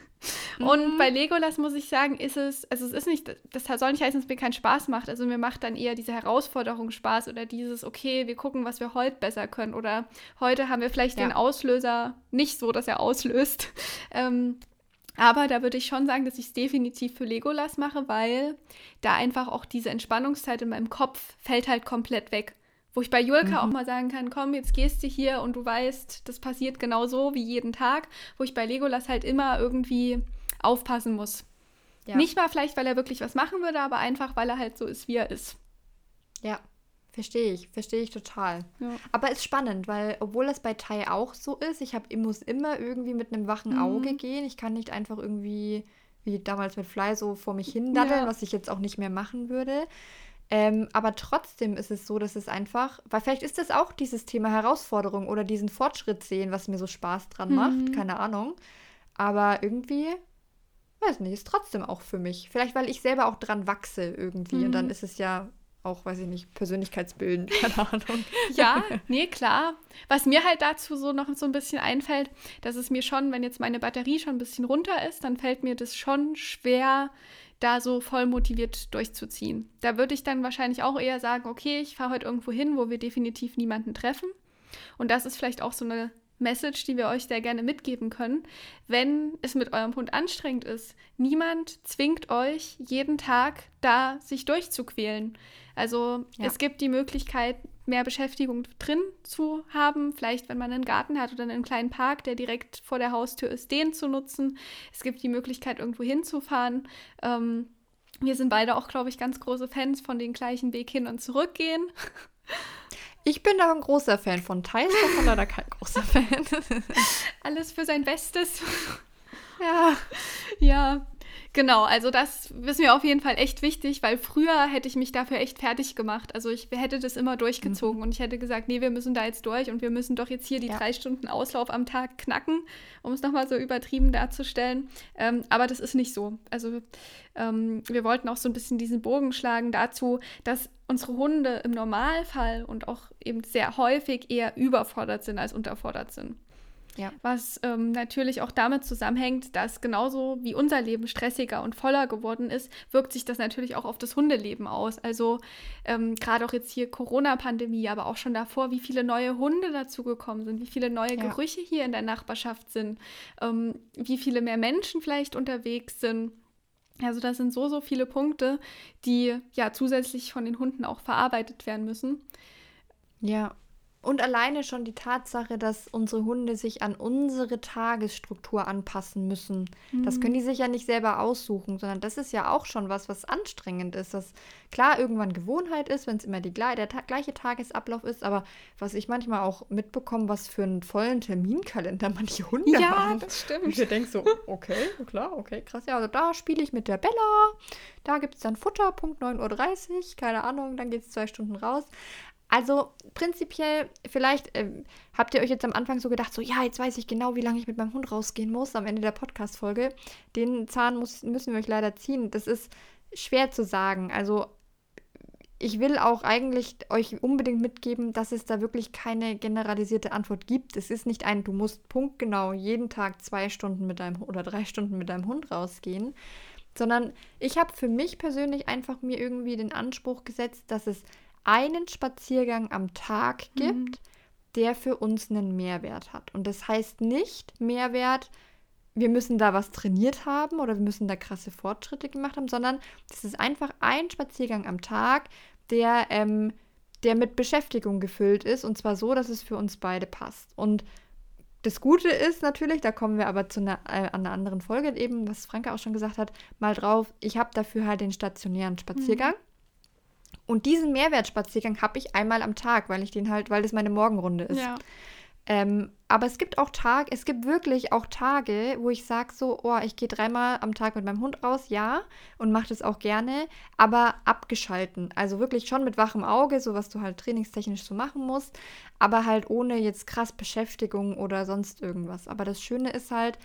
Und mhm. bei Legolas muss ich sagen, ist es, also es ist nicht, das soll nicht heißen, dass es mir keinen Spaß macht. Also mir macht dann eher diese Herausforderung Spaß oder dieses, okay, wir gucken, was wir heute besser können. Oder heute haben wir vielleicht ja. den Auslöser nicht so, dass er auslöst. [laughs] Ähm, aber da würde ich schon sagen, dass ich es definitiv für Legolas mache, weil da einfach auch diese Entspannungszeit in meinem Kopf fällt halt komplett weg. Wo ich bei Julka mhm. auch mal sagen kann, komm, jetzt gehst du hier und du weißt, das passiert genau so wie jeden Tag. Wo ich bei Legolas halt immer irgendwie aufpassen muss. Ja. Nicht mal vielleicht, weil er wirklich was machen würde, aber einfach, weil er halt so ist, wie er ist. Ja, verstehe ich, verstehe ich total. Ja. Aber ist spannend, weil obwohl das bei Tai auch so ist, ich, hab, ich muss immer irgendwie mit einem wachen mhm. Auge gehen. Ich kann nicht einfach irgendwie, wie damals mit Fly, so vor mich hin daddeln, ja. was ich jetzt auch nicht mehr machen würde. Ähm, aber trotzdem ist es so, dass es einfach, weil vielleicht ist das auch dieses Thema Herausforderung oder diesen Fortschritt sehen, was mir so Spaß dran mhm. macht, keine Ahnung. Aber irgendwie, weiß nicht, ist trotzdem auch für mich. Vielleicht, weil ich selber auch dran wachse irgendwie mhm. und dann ist es ja auch, weiß ich nicht, persönlichkeitsbildend, [laughs] keine Ahnung. ja, nee, klar. Was mir halt dazu so noch so ein bisschen einfällt, dass es mir schon, wenn jetzt meine Batterie schon ein bisschen runter ist, dann fällt mir das schon schwer, da so voll motiviert durchzuziehen. Da würde ich dann wahrscheinlich auch eher sagen, okay, ich fahre heute irgendwo hin, wo wir definitiv niemanden treffen. Und das ist vielleicht auch so eine Message, die wir euch sehr gerne mitgeben können. Wenn es mit eurem Hund anstrengend ist, niemand zwingt euch jeden Tag da sich durchzuquälen. Also ja. es gibt die Möglichkeit, mehr Beschäftigung drin zu haben. Vielleicht, wenn man einen Garten hat oder einen kleinen Park, der direkt vor der Haustür ist, den zu nutzen. Es gibt die Möglichkeit, irgendwo hinzufahren. Ähm, wir sind beide auch, glaube ich, ganz große Fans von den gleichen Weg hin und zurück gehen. [laughs] Ich bin da ein großer Fan von Thais, davon leider kein großer Fan. [laughs] Alles für sein Bestes. Ja. Ja. Genau, also das ist mir auf jeden Fall echt wichtig, weil früher hätte ich mich dafür echt fertig gemacht. Also ich hätte das immer durchgezogen mhm. und ich hätte gesagt, nee, wir müssen da jetzt durch und wir müssen doch jetzt hier die ja. drei Stunden Auslauf am Tag knacken, um es nochmal so übertrieben darzustellen. Ähm, aber das ist nicht so. Also ähm, wir wollten auch so ein bisschen diesen Bogen schlagen dazu, dass unsere Hunde im Normalfall und auch eben sehr häufig eher überfordert sind als unterfordert sind. Ja. Was ähm, natürlich auch damit zusammenhängt, dass genauso wie unser Leben stressiger und voller geworden ist, wirkt sich das natürlich auch auf das Hundeleben aus. Also ähm, gerade auch jetzt hier Corona-Pandemie, aber auch schon davor, wie viele neue Hunde dazugekommen sind, wie viele neue ja. Gerüche hier in der Nachbarschaft sind, ähm, wie viele mehr Menschen vielleicht unterwegs sind. Also das sind so, so viele Punkte, die ja zusätzlich von den Hunden auch verarbeitet werden müssen. Ja, Und alleine schon die Tatsache, dass unsere Hunde sich an unsere Tagesstruktur anpassen müssen. Mhm. Das können die sich ja nicht selber aussuchen, sondern das ist ja auch schon was, was anstrengend ist. Das klar irgendwann Gewohnheit ist, wenn es immer die, der ta gleiche Tagesablauf ist, aber was ich manchmal auch mitbekomme, was für einen vollen Terminkalender [laughs] manche Hunde ja, haben. Ja, das stimmt. Und ich denke so, okay, klar, okay, krass. Ja, also da spiele ich mit der Bella, da gibt es dann Futter, Punkt 9.30 Uhr, keine Ahnung, dann geht es zwei Stunden raus. Also prinzipiell, vielleicht äh, habt ihr euch jetzt am Anfang so gedacht, so ja, jetzt weiß ich genau, wie lange ich mit meinem Hund rausgehen muss am Ende der Podcast-Folge. Den Zahn muss, müssen wir euch leider ziehen. Das ist schwer zu sagen. Also ich will auch eigentlich euch unbedingt mitgeben, dass es da wirklich keine generalisierte Antwort gibt. Es ist nicht ein, du musst punktgenau jeden Tag zwei Stunden mit deinem oder drei Stunden mit deinem Hund rausgehen, sondern ich habe für mich persönlich einfach mir irgendwie den Anspruch gesetzt, dass es einen Spaziergang am Tag mhm. gibt, mhm. der für uns einen Mehrwert hat. Und das heißt nicht Mehrwert, wir müssen da was trainiert haben oder wir müssen da krasse Fortschritte gemacht haben, sondern das ist einfach ein Spaziergang am Tag, der, ähm, der mit Beschäftigung gefüllt ist und zwar so, dass es für uns beide passt. Und das Gute ist natürlich, da kommen wir aber zu einer, äh, einer anderen Folge eben, was Franke auch schon gesagt hat, mal drauf, ich habe dafür halt den stationären Spaziergang. Mhm. Und diesen Mehrwertspaziergang habe ich einmal am Tag, weil ich den halt, weil das meine Morgenrunde ist. Ja. Ähm, aber es gibt auch Tage, es gibt wirklich auch Tage, wo ich sage so, oh, ich gehe dreimal am Tag mit meinem Hund raus, ja, und mache das auch gerne, aber abgeschalten. Also wirklich schon mit wachem Auge, so was du halt trainingstechnisch so machen musst, aber halt ohne jetzt krass Beschäftigung oder sonst irgendwas. Aber das Schöne ist halt,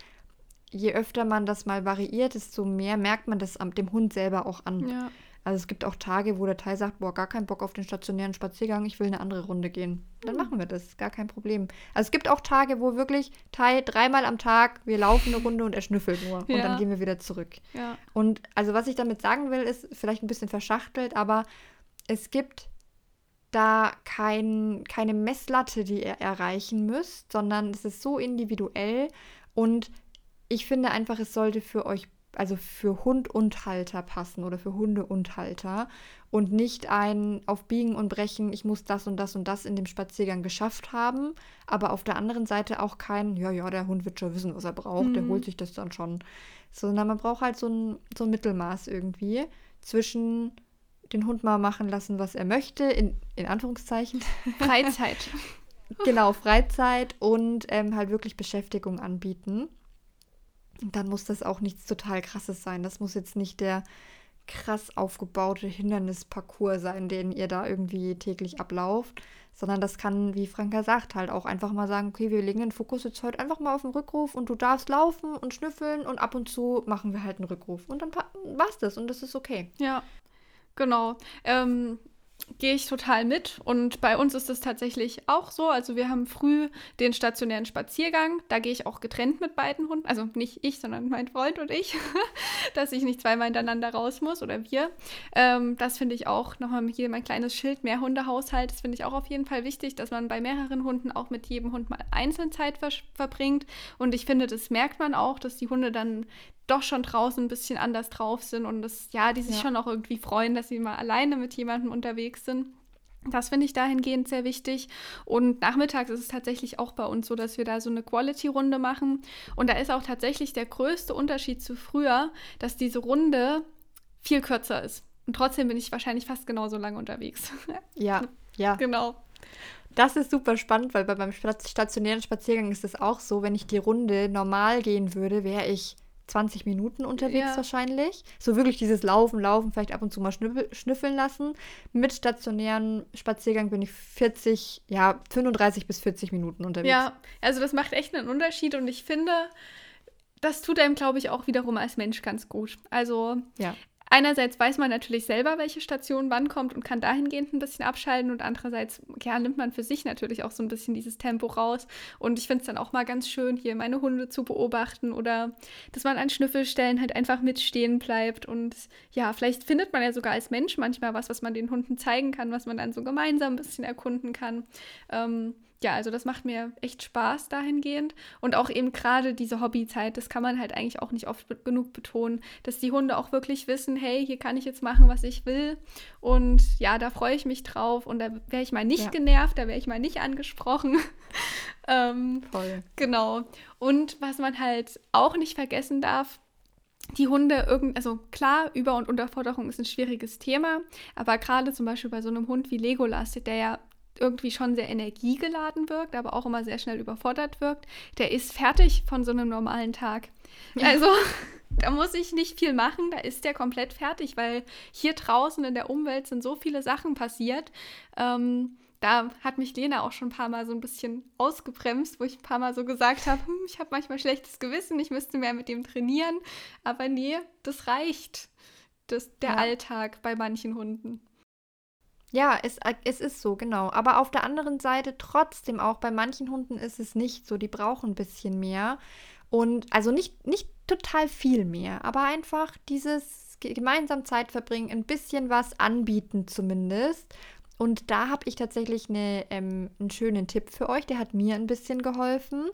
je öfter man das mal variiert, desto mehr merkt man das dem Hund selber auch an. Ja. Also es gibt auch Tage, wo der Teil sagt, boah, gar keinen Bock auf den stationären Spaziergang, ich will eine andere Runde gehen. Dann mhm. machen wir das, gar kein Problem. Also es gibt auch Tage, wo wirklich Teil dreimal am Tag, wir laufen eine Runde und er schnüffelt nur. Ja. Und dann gehen wir wieder zurück. Ja. Und also was ich damit sagen will, ist vielleicht ein bisschen verschachtelt, aber es gibt da kein, keine Messlatte, die ihr erreichen müsst, sondern es ist so individuell und ich finde einfach, es sollte für euch also für Hund und Halter passen oder für Hunde und Halter und nicht ein auf Biegen und Brechen, ich muss das und das und das in dem Spaziergang geschafft haben, aber auf der anderen Seite auch kein, ja, ja, der Hund wird schon wissen, was er braucht, mhm. der holt sich das dann schon. Sondern man braucht halt so ein, so ein Mittelmaß irgendwie zwischen den Hund mal machen lassen, was er möchte, in, in Anführungszeichen. Freizeit. [laughs] genau, Freizeit und ähm, halt wirklich Beschäftigung anbieten dann muss das auch nichts total krasses sein. Das muss jetzt nicht der krass aufgebaute Hindernisparcours sein, den ihr da irgendwie täglich ablauft, sondern das kann, wie Franka sagt, halt auch einfach mal sagen, okay, wir legen den Fokus jetzt heute einfach mal auf den Rückruf und du darfst laufen und schnüffeln und ab und zu machen wir halt einen Rückruf und dann war's das und das ist okay. Ja, genau. Ähm, gehe ich total mit. Und bei uns ist es tatsächlich auch so. Also wir haben früh den stationären Spaziergang. Da gehe ich auch getrennt mit beiden Hunden. Also nicht ich, sondern mein Freund und ich. [laughs] dass ich nicht zweimal hintereinander raus muss oder wir. Ähm, das finde ich auch nochmal hier mein kleines Schild, mehr Hundehaushalt. Das finde ich auch auf jeden Fall wichtig, dass man bei mehreren Hunden auch mit jedem Hund mal einzeln Zeit ver verbringt. Und ich finde, das merkt man auch, dass die Hunde dann doch schon draußen ein bisschen anders drauf sind und das, ja, die sich ja. schon auch irgendwie freuen, dass sie mal alleine mit jemandem unterwegs sind. Das finde ich dahingehend sehr wichtig. Und nachmittags ist es tatsächlich auch bei uns so, dass wir da so eine Quality-Runde machen. Und da ist auch tatsächlich der größte Unterschied zu früher, dass diese Runde viel kürzer ist. Und trotzdem bin ich wahrscheinlich fast genauso lange unterwegs. [laughs] Ja, ja. Genau. Das ist super spannend, weil beim stationären Spaziergang ist es auch so, wenn ich die Runde normal gehen würde, wäre ich 20 Minuten unterwegs ja. wahrscheinlich. So wirklich dieses Laufen, Laufen, vielleicht ab und zu mal schnüffeln lassen. Mit stationären Spaziergang bin ich 40, ja, 35 bis 40 Minuten unterwegs. Ja, also das macht echt einen Unterschied und ich finde, das tut einem, glaube ich, auch wiederum als Mensch ganz gut. Also ja einerseits weiß man natürlich selber, welche Station wann kommt und kann dahingehend ein bisschen abschalten und andererseits ja, nimmt man für sich natürlich auch so ein bisschen dieses Tempo raus. Und ich finde es dann auch mal ganz schön, hier meine Hunde zu beobachten oder dass man an Schnüffelstellen halt einfach mitstehen bleibt. Und ja, vielleicht findet man ja sogar als Mensch manchmal was, was man den Hunden zeigen kann, was man dann so gemeinsam ein bisschen erkunden kann. Ähm, ja, also das macht mir echt Spaß dahingehend. Und auch eben gerade diese Hobbyzeit, das kann man halt eigentlich auch nicht oft genug betonen, dass die Hunde auch wirklich wissen, hey, hier kann ich jetzt machen, was ich will. Und ja, da freue ich mich drauf. Und da wäre ich mal nicht ja. genervt, da wäre ich mal nicht angesprochen. [laughs] ähm, Voll. Genau. Und was man halt auch nicht vergessen darf, die Hunde irgend, also klar, Über- und Unterforderung ist ein schwieriges Thema, aber gerade zum Beispiel bei so einem Hund wie Legolas, der ja irgendwie schon sehr energiegeladen wirkt, aber auch immer sehr schnell überfordert wirkt, der ist fertig von so einem normalen Tag. Ja. Also [laughs] da muss ich nicht viel machen, da ist der komplett fertig, weil hier draußen in der Umwelt sind so viele Sachen passiert. Ähm, da hat mich Lena auch schon ein paar Mal so ein bisschen ausgebremst, wo ich ein paar Mal so gesagt habe, hm, ich habe manchmal schlechtes Gewissen, ich müsste mehr mit dem trainieren. Aber nee, das reicht. Das, der ja. Alltag bei manchen Hunden. Ja, es, äh, es ist so, genau. Aber auf der anderen Seite trotzdem auch bei manchen Hunden ist es nicht so. Die brauchen ein bisschen mehr. Und also nicht, nicht total viel mehr, aber einfach dieses gemeinsam Zeit verbringen, ein bisschen was anbieten zumindest. Und da habe ich tatsächlich eine, ähm, einen schönen Tipp für euch, der hat mir ein bisschen geholfen.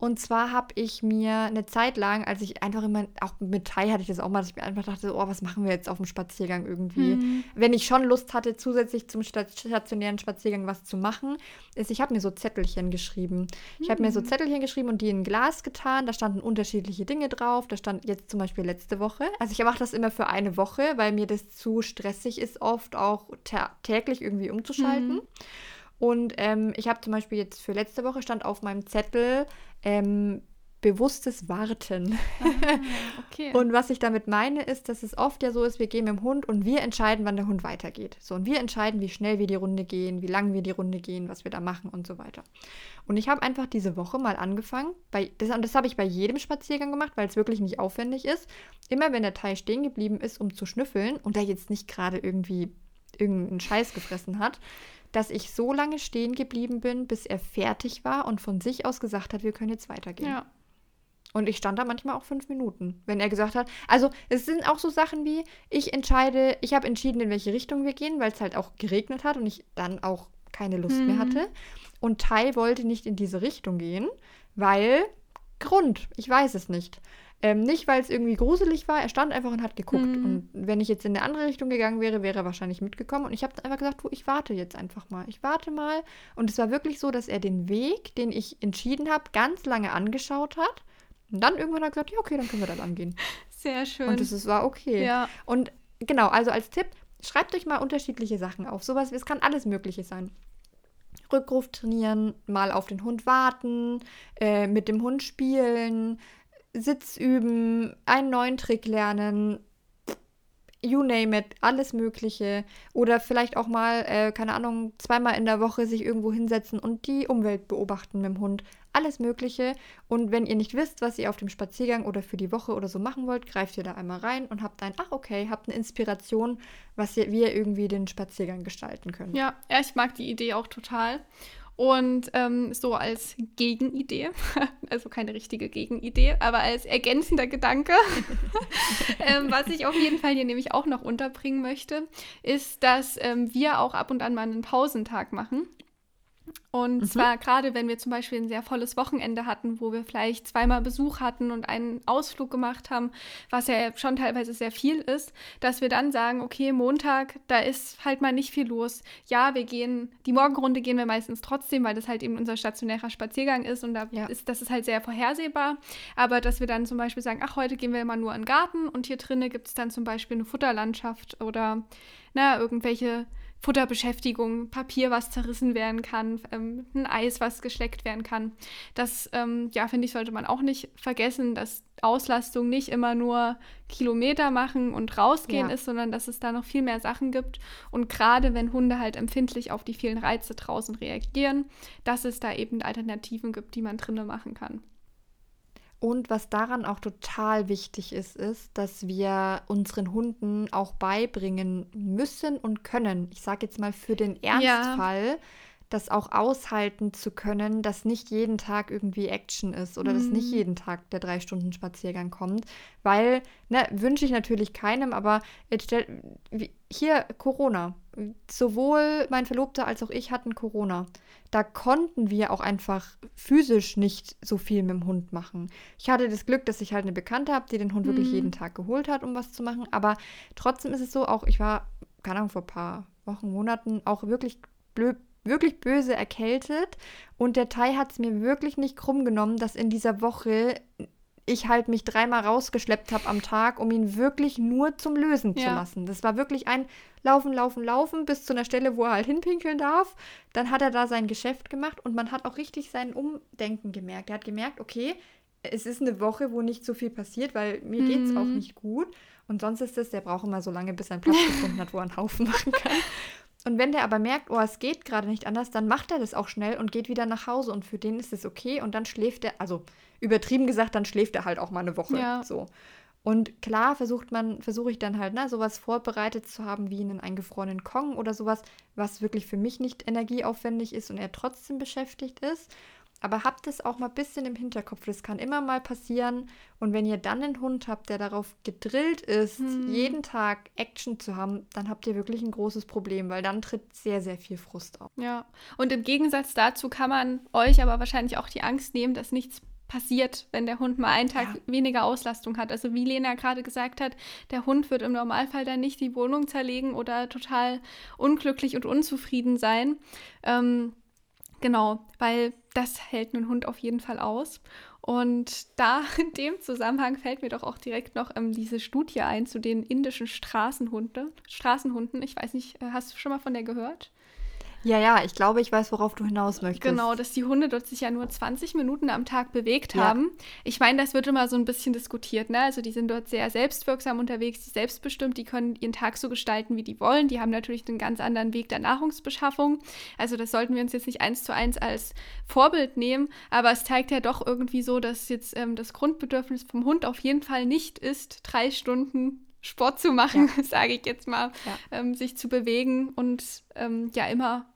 Und zwar habe ich mir eine Zeit lang, als ich einfach immer, auch mit Tai hatte ich das auch mal, dass ich mir einfach dachte, oh, was machen wir jetzt auf dem Spaziergang irgendwie? Mhm. Wenn ich schon Lust hatte, zusätzlich zum stationären Spaziergang was zu machen, ist, ich habe mir so Zettelchen geschrieben. Mhm. Ich habe mir so mhm. Zettelchen geschrieben und die in ein Glas getan. Da standen unterschiedliche Dinge drauf. Da stand jetzt zum Beispiel letzte Woche. Also ich mache das immer für eine Woche, weil mir das zu stressig ist, oft auch täglich irgendwie umzuschalten. Mhm. Und ähm, ich habe zum Beispiel jetzt für letzte Woche stand auf meinem Zettel ähm, bewusstes Warten. Ah, [laughs] okay. und was ich damit meine, ist, dass es oft ja so ist, wir gehen mit dem Hund und wir entscheiden, wann der Hund weitergeht. So, und wir entscheiden, wie schnell wir die Runde gehen, wie lang wir die Runde gehen, was wir da machen und so weiter. Und ich habe einfach diese Woche mal angefangen, bei, das, und das habe ich bei jedem Spaziergang gemacht, weil es wirklich nicht aufwendig ist. Immer wenn der Teil stehen geblieben ist, um zu schnüffeln und der jetzt nicht gerade irgendwie irgendeinen Scheiß gefressen hat, dass ich so lange stehen geblieben bin, bis er fertig war und von sich aus gesagt hat, wir können jetzt weitergehen. Ja. Und ich stand da manchmal auch fünf Minuten, wenn er gesagt hat. Also es sind auch so Sachen wie, ich entscheide, ich habe entschieden, in welche Richtung wir gehen, weil es halt auch geregnet hat und ich dann auch keine Lust mhm. mehr hatte. Und Tai wollte nicht in diese Richtung gehen, weil Grund, ich weiß es nicht. Ähm, nicht, weil es irgendwie gruselig war, er stand einfach und hat geguckt. Mhm. Und wenn ich jetzt in eine andere Richtung gegangen wäre, wäre er wahrscheinlich mitgekommen. Und ich habe einfach gesagt, du, ich warte jetzt einfach mal. Ich warte mal. Und es war wirklich so, dass er den Weg, den ich entschieden habe, ganz lange angeschaut hat. Und dann irgendwann hat er gesagt, ja, okay, dann können wir da lang gehen. Sehr schön. Und es war okay. Ja. Und genau, also als Tipp, schreibt euch mal unterschiedliche Sachen auf. Sowas, es kann alles Mögliche sein. Rückruf trainieren, mal auf den Hund warten, äh, mit dem Hund spielen, Sitz üben, einen neuen Trick lernen, you name it, alles Mögliche. Oder vielleicht auch mal, äh, keine Ahnung, zweimal in der Woche sich irgendwo hinsetzen und die Umwelt beobachten mit dem Hund. Alles Mögliche. Und wenn ihr nicht wisst, was ihr auf dem Spaziergang oder für die Woche oder so machen wollt, greift ihr da einmal rein und habt ein, ach okay, habt eine Inspiration, was ihr, wie ihr irgendwie den Spaziergang gestalten könnt. Ja, ja, ich mag die Idee auch total. Und ähm, so als Gegenidee, [laughs] also keine richtige Gegenidee, aber als ergänzender Gedanke, [laughs] ähm, was ich auf jeden Fall hier nämlich auch noch unterbringen möchte, ist, dass ähm, wir auch ab und an mal einen Pausentag machen. Und mhm. zwar gerade, wenn wir zum Beispiel ein sehr volles Wochenende hatten, wo wir vielleicht zweimal Besuch hatten und einen Ausflug gemacht haben, was ja schon teilweise sehr viel ist, dass wir dann sagen, okay, Montag, da ist halt mal nicht viel los. Ja, wir gehen, die Morgenrunde gehen wir meistens trotzdem, weil das halt eben unser stationärer Spaziergang ist und da ja. ist, das ist halt sehr vorhersehbar. Aber dass wir dann zum Beispiel sagen, ach, heute gehen wir immer nur in den Garten und hier drinnen gibt es dann zum Beispiel eine Futterlandschaft oder na, irgendwelche Futterbeschäftigung, Papier, was zerrissen werden kann, ähm, ein Eis, was geschleckt werden kann. Das, ähm, ja, finde ich, sollte man auch nicht vergessen, dass Auslastung nicht immer nur Kilometer machen und rausgehen ja. ist, sondern dass es da noch viel mehr Sachen gibt. Und gerade wenn Hunde halt empfindlich auf die vielen Reize draußen reagieren, dass es da eben Alternativen gibt, die man drinnen machen kann. Und was daran auch total wichtig ist, ist, dass wir unseren Hunden auch beibringen müssen und können. Ich sage jetzt mal für den Ernstfall, ja. das auch aushalten zu können, dass nicht jeden Tag irgendwie Action ist oder mhm. dass nicht mhm. jeden Tag der drei Stunden Spaziergang kommt. Weil, ne, wünsche ich natürlich keinem, aber hier Corona. Sowohl mein Verlobter als auch ich hatten Corona. Da konnten wir auch einfach physisch nicht so viel mit dem Hund machen. Ich hatte das Glück, dass ich halt eine Bekannte habe, die den Hund mhm. wirklich jeden Tag geholt hat, um was zu machen. Aber trotzdem ist es so, auch ich war, keine Ahnung, vor ein paar Wochen, Monaten auch wirklich blöd wirklich böse erkältet und der Thai hat es mir wirklich nicht krumm genommen, dass in dieser Woche ich halt mich dreimal rausgeschleppt habe am Tag, um ihn wirklich nur zum Lösen ja. zu lassen. Das war wirklich ein Laufen, Laufen, Laufen bis zu einer Stelle, wo er halt hinpinkeln darf. Dann hat er da sein Geschäft gemacht und man hat auch richtig sein Umdenken gemerkt. Er hat gemerkt, okay, es ist eine Woche, wo nicht so viel passiert, weil mir mhm. geht es auch nicht gut. Und sonst ist es, der braucht immer so lange, bis er einen Platz gefunden hat, wo er einen Haufen machen kann. Und wenn der aber merkt, oh, es geht gerade nicht anders, dann macht er das auch schnell und geht wieder nach Hause. Und für den ist es okay. Und dann schläft er, also übertrieben gesagt, dann schläft er halt auch mal eine Woche. Ja. So. Und klar versucht man, versuche ich dann halt, ne, sowas vorbereitet zu haben wie einen eingefrorenen Kong oder sowas, was wirklich für mich nicht energieaufwendig ist und er trotzdem beschäftigt ist. Aber habt es auch mal ein bisschen im Hinterkopf. Das kann immer mal passieren. Und wenn ihr dann einen Hund habt, der darauf gedrillt ist, hm. jeden Tag Action zu haben, dann habt ihr wirklich ein großes Problem, weil dann tritt sehr, sehr viel Frust auf. Ja. Und im Gegensatz dazu kann man euch aber wahrscheinlich auch die Angst nehmen, dass nichts passiert, wenn der Hund mal einen Tag ja. weniger Auslastung hat. Also wie Lena gerade gesagt hat, der Hund wird im Normalfall dann nicht die Wohnung zerlegen oder total unglücklich und unzufrieden sein. Ähm, Genau, weil das hält ein Hund auf jeden Fall aus. Und da [laughs] in dem Zusammenhang fällt mir doch auch direkt noch ähm, diese Studie ein zu den indischen Straßenhunden. Straßenhunden. Ich weiß nicht, äh, hast du schon mal von der gehört? Ja, ja, ich glaube, ich weiß, worauf du hinaus möchtest. Genau, dass die Hunde dort sich ja nur 20 Minuten am Tag bewegt ja. haben. Ich meine, das wird immer so ein bisschen diskutiert, ne? Also die sind dort sehr selbstwirksam unterwegs, die selbstbestimmt, die können ihren Tag so gestalten, wie die wollen. Die haben natürlich einen ganz anderen Weg der Nahrungsbeschaffung. Also das sollten wir uns jetzt nicht eins zu eins als Vorbild nehmen, aber es zeigt ja doch irgendwie so, dass jetzt ähm, das Grundbedürfnis vom Hund auf jeden Fall nicht ist, drei Stunden Sport zu machen, ja. [laughs] sage ich jetzt mal, ja. ähm, sich zu bewegen und ähm, ja immer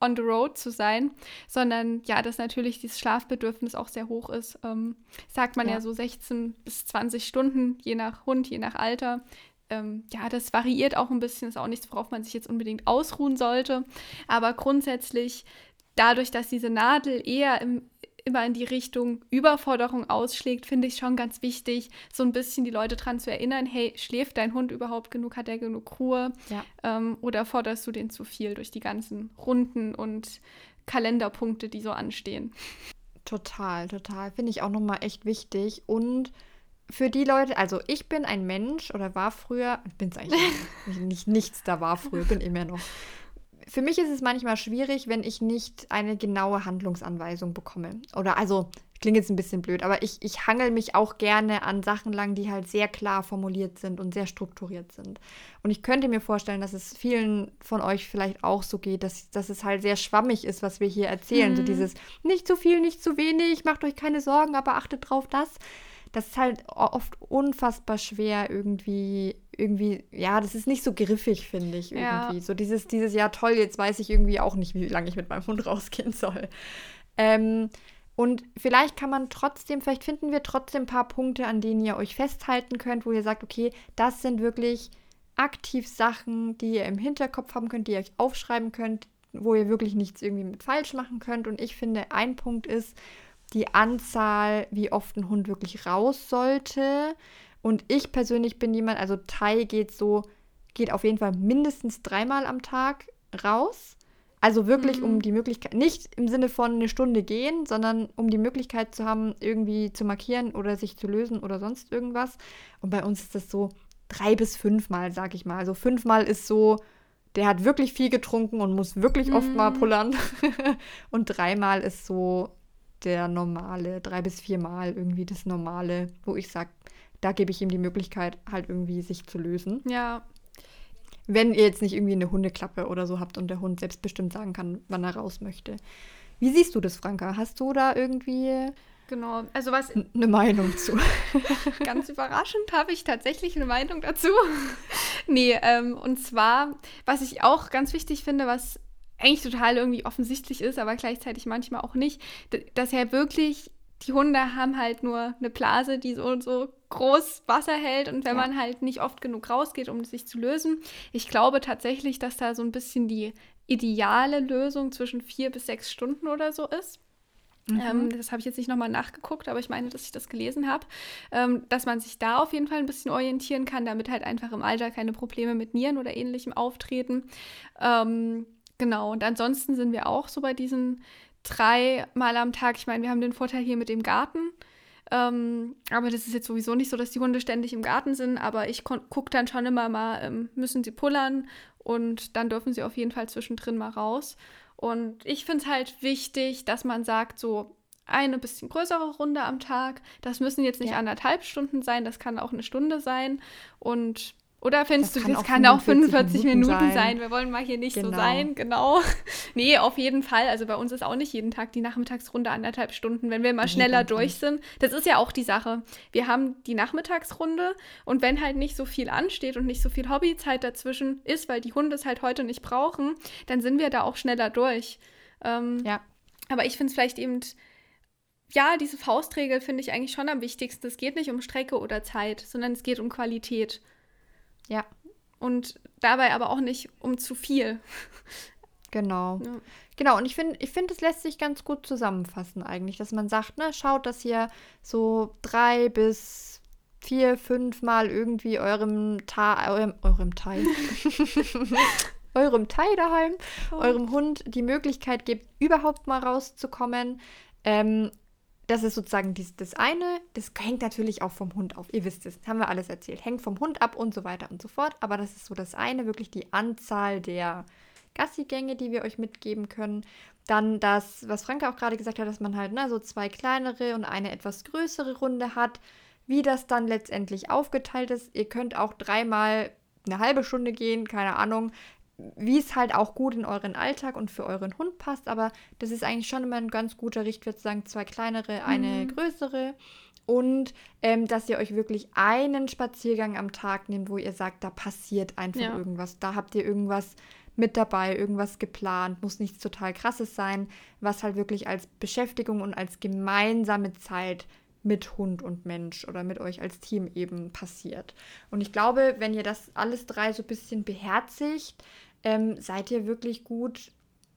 on the road zu sein, sondern ja, dass natürlich dieses Schlafbedürfnis auch sehr hoch ist. Ähm, sagt man ja. ja. so 16 bis 20 Stunden, je nach Hund, je nach Alter. Ähm, ja, das variiert auch ein bisschen, ist auch nichts, worauf man sich jetzt unbedingt ausruhen sollte. Aber grundsätzlich, dadurch, dass diese Nadel eher im immer in die Richtung Überforderung ausschlägt, finde ich schon ganz wichtig, so ein bisschen die Leute daran zu erinnern, hey, schläft dein Hund überhaupt genug, hat er genug Ruhe? Ja. Ähm, oder forderst du den zu viel durch die ganzen Runden und Kalenderpunkte, die so anstehen? Total, total. Finde ich auch nochmal echt wichtig. Und für die Leute, also ich bin ein Mensch oder war früher, ich bin es eigentlich nicht, [laughs] nicht, nichts da war früher, bin immer noch für mich ist es manchmal schwierig, wenn ich nicht eine genaue Handlungsanweisung bekomme. Oder also, klingt jetzt ein bisschen blöd, aber ich, ich hangel mich auch gerne an Sachen lang, die halt sehr klar formuliert sind und sehr strukturiert sind. Und ich könnte mir vorstellen, dass es vielen von euch vielleicht auch so geht, dass, dass es halt sehr schwammig ist, was wir hier erzählen. Mhm. So dieses nicht zu viel, nicht zu wenig, macht euch keine Sorgen, aber achtet drauf das das ist halt oft unfassbar schwer irgendwie, irgendwie, ja, das ist nicht so griffig, finde ich, irgendwie. Ja. So dieses, dieses, ja toll, jetzt weiß ich irgendwie auch nicht, wie lange ich mit meinem Hund [laughs] rausgehen soll. Ähm, und vielleicht kann man trotzdem, vielleicht finden wir trotzdem ein paar Punkte, an denen ihr euch festhalten könnt, wo ihr sagt, okay, das sind wirklich aktiv Sachen, die ihr im Hinterkopf haben könnt, die ihr euch aufschreiben könnt, wo ihr wirklich nichts irgendwie mit falsch machen könnt. Und ich finde, ein Punkt ist, die Anzahl, wie oft ein Hund wirklich raus sollte. Und ich persönlich bin jemand, also Tai geht so, geht auf jeden Fall mindestens dreimal am Tag raus. Also wirklich, mhm. um die Möglichkeit, nicht im Sinne von eine Stunde gehen, sondern um die Möglichkeit zu haben, irgendwie zu markieren oder sich zu lösen oder sonst irgendwas. Und bei uns ist das so drei bis fünfmal, sag ich mal. Also fünfmal ist so, der hat wirklich viel getrunken und muss wirklich oft mal mhm. pullern. [laughs] und dreimal ist so, der normale, drei bis viermal irgendwie das normale, wo ich sage, da gebe ich ihm die Möglichkeit, halt irgendwie sich zu lösen. Ja. Wenn ihr jetzt nicht irgendwie eine Hundeklappe oder so habt und der Hund selbstbestimmt sagen kann, wann er raus möchte. Wie siehst du das, Franka? Hast du da irgendwie Genau, also was. Eine Meinung zu. [laughs] Ganz überraschend habe ich tatsächlich eine Meinung dazu. [laughs] nee, ähm, und zwar, was ich auch ganz wichtig finde, was eigentlich total irgendwie offensichtlich ist, aber gleichzeitig manchmal auch nicht, dass er wirklich, die Hunde haben halt nur eine Blase, die so und so groß Wasser hält und wenn ja. man halt nicht oft genug rausgeht, um sich zu lösen. Ich glaube tatsächlich, dass da so ein bisschen die ideale Lösung zwischen vier bis sechs Stunden oder so ist. Mhm. Ähm, das habe ich jetzt nicht nochmal nachgeguckt, aber ich meine, dass ich das gelesen habe, ähm, dass man sich da auf jeden Fall ein bisschen orientieren kann, damit halt einfach im Alter keine Probleme mit Nieren oder ähnlichem auftreten. Ähm, genau, und ansonsten sind wir auch so bei diesen drei Mal am Tag. Ich meine, wir haben den Vorteil hier mit dem Garten. Ähm, aber das ist jetzt sowieso nicht so, dass die Hunde ständig im Garten sind. Aber ich gucke dann schon immer mal, ähm, müssen sie pullern und dann dürfen sie auf jeden Fall zwischendrin mal raus. Und ich finde es halt wichtig, dass man sagt, so eine bisschen größere Runde am Tag. Das müssen jetzt nicht ja. anderthalb Stunden sein, das kann auch eine Stunde sein. Und oder findest das du, das kann auch 45 Minuten, Minuten sein. sein. Wir wollen mal hier nicht genau. so sein, genau. [laughs] nee, auf jeden Fall. Also bei uns ist auch nicht jeden Tag die Nachmittagsrunde anderthalb Stunden, wenn wir mal schneller durch sind. Das ist ja auch die Sache. Wir haben die Nachmittagsrunde und wenn halt nicht so viel ansteht und nicht so viel Hobbyzeit dazwischen ist, weil die Hunde es halt heute nicht brauchen, dann sind wir da auch schneller durch. Ähm, ja. Aber ich finde es vielleicht eben ja, diese Faustregel finde ich eigentlich schon am wichtigsten. Es geht nicht um Strecke oder Zeit, sondern es geht um Qualität. Ja. Und dabei aber auch nicht um zu viel. Genau. Ja. Genau, und ich finde, ich finde, es lässt sich ganz gut zusammenfassen eigentlich, dass man sagt, ne, schaut, dass ihr so drei bis vier, fünf Mal irgendwie eurem Ta eurem, eurem Teil, [laughs] eurem Teil daheim, oh. eurem Hund die Möglichkeit gebt, überhaupt mal rauszukommen. Ähm, das ist sozusagen dies, das eine. Das hängt natürlich auch vom Hund auf. Ihr wisst es, haben wir alles erzählt. Hängt vom Hund ab und so weiter und so fort. Aber das ist so das eine, wirklich die Anzahl der Gassigänge, die wir euch mitgeben können. Dann das, was Franke auch gerade gesagt hat, dass man halt ne, so zwei kleinere und eine etwas größere Runde hat. Wie das dann letztendlich aufgeteilt ist. Ihr könnt auch dreimal eine halbe Stunde gehen, keine Ahnung wie es halt auch gut in euren Alltag und für euren Hund passt. Aber das ist eigentlich schon immer ein ganz guter Richtwert, sagen zwei kleinere, eine mhm. größere. Und ähm, dass ihr euch wirklich einen Spaziergang am Tag nehmt, wo ihr sagt, da passiert einfach ja. irgendwas. Da habt ihr irgendwas mit dabei, irgendwas geplant, muss nichts total krasses sein, was halt wirklich als Beschäftigung und als gemeinsame Zeit mit Hund und Mensch oder mit euch als Team eben passiert. Und ich glaube, wenn ihr das alles drei so ein bisschen beherzigt, ähm, seid ihr wirklich gut,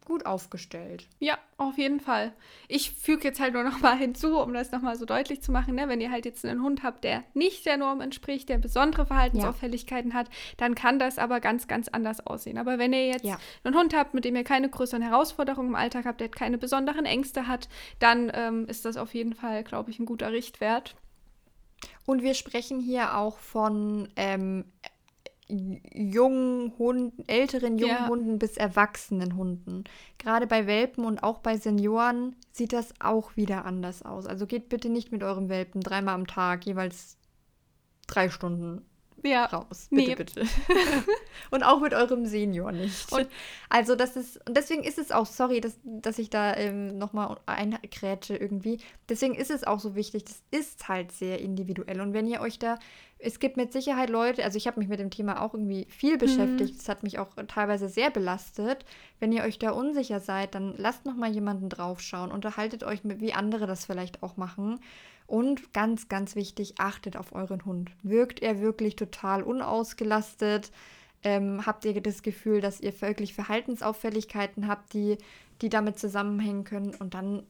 gut aufgestellt. Ja, auf jeden Fall. Ich füge jetzt halt nur noch mal [laughs] hinzu, um das noch mal so deutlich zu machen, ne? wenn ihr halt jetzt einen Hund habt, der nicht der Norm entspricht, der besondere Verhaltensauffälligkeiten ja. hat, dann kann das aber ganz, ganz anders aussehen. Aber wenn ihr jetzt ja. einen Hund habt, mit dem ihr keine größeren Herausforderungen im Alltag habt, der keine besonderen Ängste hat, dann ähm, ist das auf jeden Fall, glaube ich, ein guter Richtwert. Und wir sprechen hier auch von ähm, jungen Hunden, älteren jungen ja. Hunden bis erwachsenen Hunden. Gerade bei Welpen und auch bei Senioren sieht das auch wieder anders aus. Also geht bitte nicht mit eurem Welpen dreimal am Tag, jeweils drei Stunden ja. raus. Bitte, nee. bitte. [laughs] und auch mit eurem Senior nicht. Und also das ist, und deswegen ist es auch, sorry, dass, dass ich da ähm, nochmal einkrätsche irgendwie. Deswegen ist es auch so wichtig, das ist halt sehr individuell. Und wenn ihr euch da, es gibt mit Sicherheit Leute, also ich habe mich mit dem Thema auch irgendwie viel beschäftigt, es mhm. hat mich auch teilweise sehr belastet. Wenn ihr euch da unsicher seid, dann lasst nochmal jemanden draufschauen, unterhaltet euch mit, wie andere das vielleicht auch machen. Und ganz, ganz wichtig, achtet auf euren Hund. Wirkt er wirklich total unausgelastet? Ähm, habt ihr das Gefühl, dass ihr wirklich Verhaltensauffälligkeiten habt, die, die damit zusammenhängen können? Und dann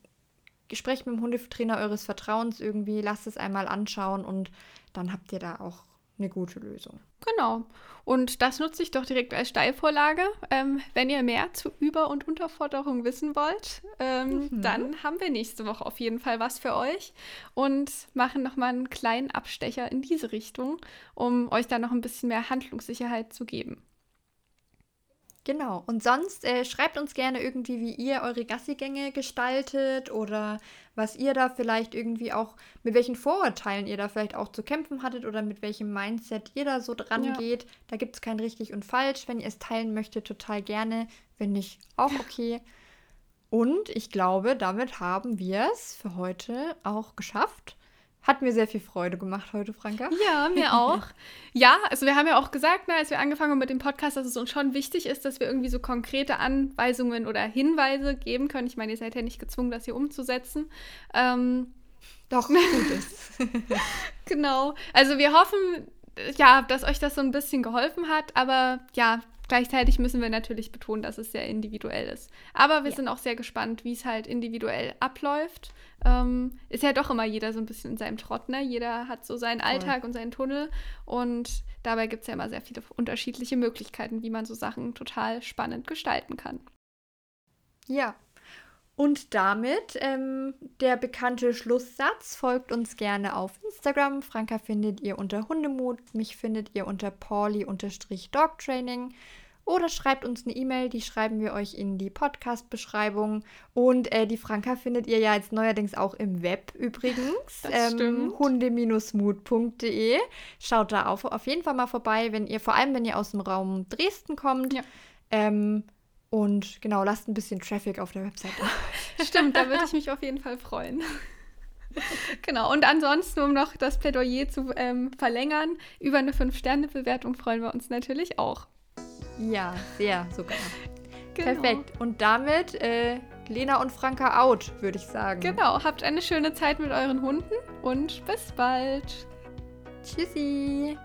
sprecht mit dem Hundetrainer eures Vertrauens irgendwie, lasst es einmal anschauen und dann habt ihr da auch eine gute Lösung. Genau. Und das nutze ich doch direkt als Steilvorlage. Ähm, wenn ihr mehr zu Über- und Unterforderung wissen wollt, ähm, mhm. dann haben wir nächste Woche auf jeden Fall was für euch und machen nochmal einen kleinen Abstecher in diese Richtung, um euch da noch ein bisschen mehr Handlungssicherheit zu geben. Genau. Und sonst äh, schreibt uns gerne irgendwie, wie ihr eure Gassigänge gestaltet oder was ihr da vielleicht irgendwie auch, mit welchen Vorurteilen ihr da vielleicht auch zu kämpfen hattet oder mit welchem Mindset ihr da so dran ja. geht. Da gibt es kein richtig und falsch. Wenn ihr es teilen möchtet, total gerne. Wenn nicht, auch okay. Und ich glaube, damit haben wir es für heute auch geschafft. Hat mir sehr viel Freude gemacht heute, Franka. Ja, mir [laughs] auch. ja, also wir haben ja auch gesagt, ne, als wir angefangen haben mit dem Podcast, dass es uns schon wichtig ist, dass wir irgendwie so konkrete Anweisungen oder Hinweise geben können. Ich meine, ihr seid ja nicht gezwungen, das hier umzusetzen. Ähm, Doch, [laughs] gut ist. genau. Also wir hoffen, ja, dass euch das so ein bisschen geholfen hat, aber ja, Gleichzeitig müssen wir natürlich betonen, dass es sehr individuell ist. Aber wir ja. sind auch sehr gespannt, wie es halt individuell abläuft. Ähm, ist ja doch immer jeder so ein bisschen in seinem Trott, ne? Jeder hat so seinen Alltag und seinen Tunnel. Und dabei gibt es ja immer sehr viele unterschiedliche Möglichkeiten, wie man so Sachen total spannend gestalten kann. Ja, und damit ähm, der bekannte Schlusssatz. Folgt uns gerne auf Instagram. Franka findet ihr unter Hundemut. Mich findet ihr unter Pauli-Dogtraining. Oder schreibt uns eine E-Mail, die schreiben wir euch in die Podcast-Beschreibung. Und äh, die Franka findet ihr ja jetzt neuerdings auch im Web übrigens. Ähm, hunde-mut.de. Schaut da auf, auf jeden Fall mal vorbei, wenn ihr, vor allem wenn ihr aus dem Raum Dresden kommt. Ja. Ähm, und genau, lasst ein bisschen Traffic auf der Website. [laughs] Stimmt, da würde ich mich auf jeden Fall freuen. [laughs] genau, und ansonsten, um noch das Plädoyer zu ähm, verlängern, über eine 5-Sterne-Bewertung freuen wir uns natürlich auch. Ja, sehr sogar. Genau. Perfekt. Und damit äh, Lena und Franka out, würde ich sagen. Genau, habt eine schöne Zeit mit euren Hunden und bis bald. Tschüssi.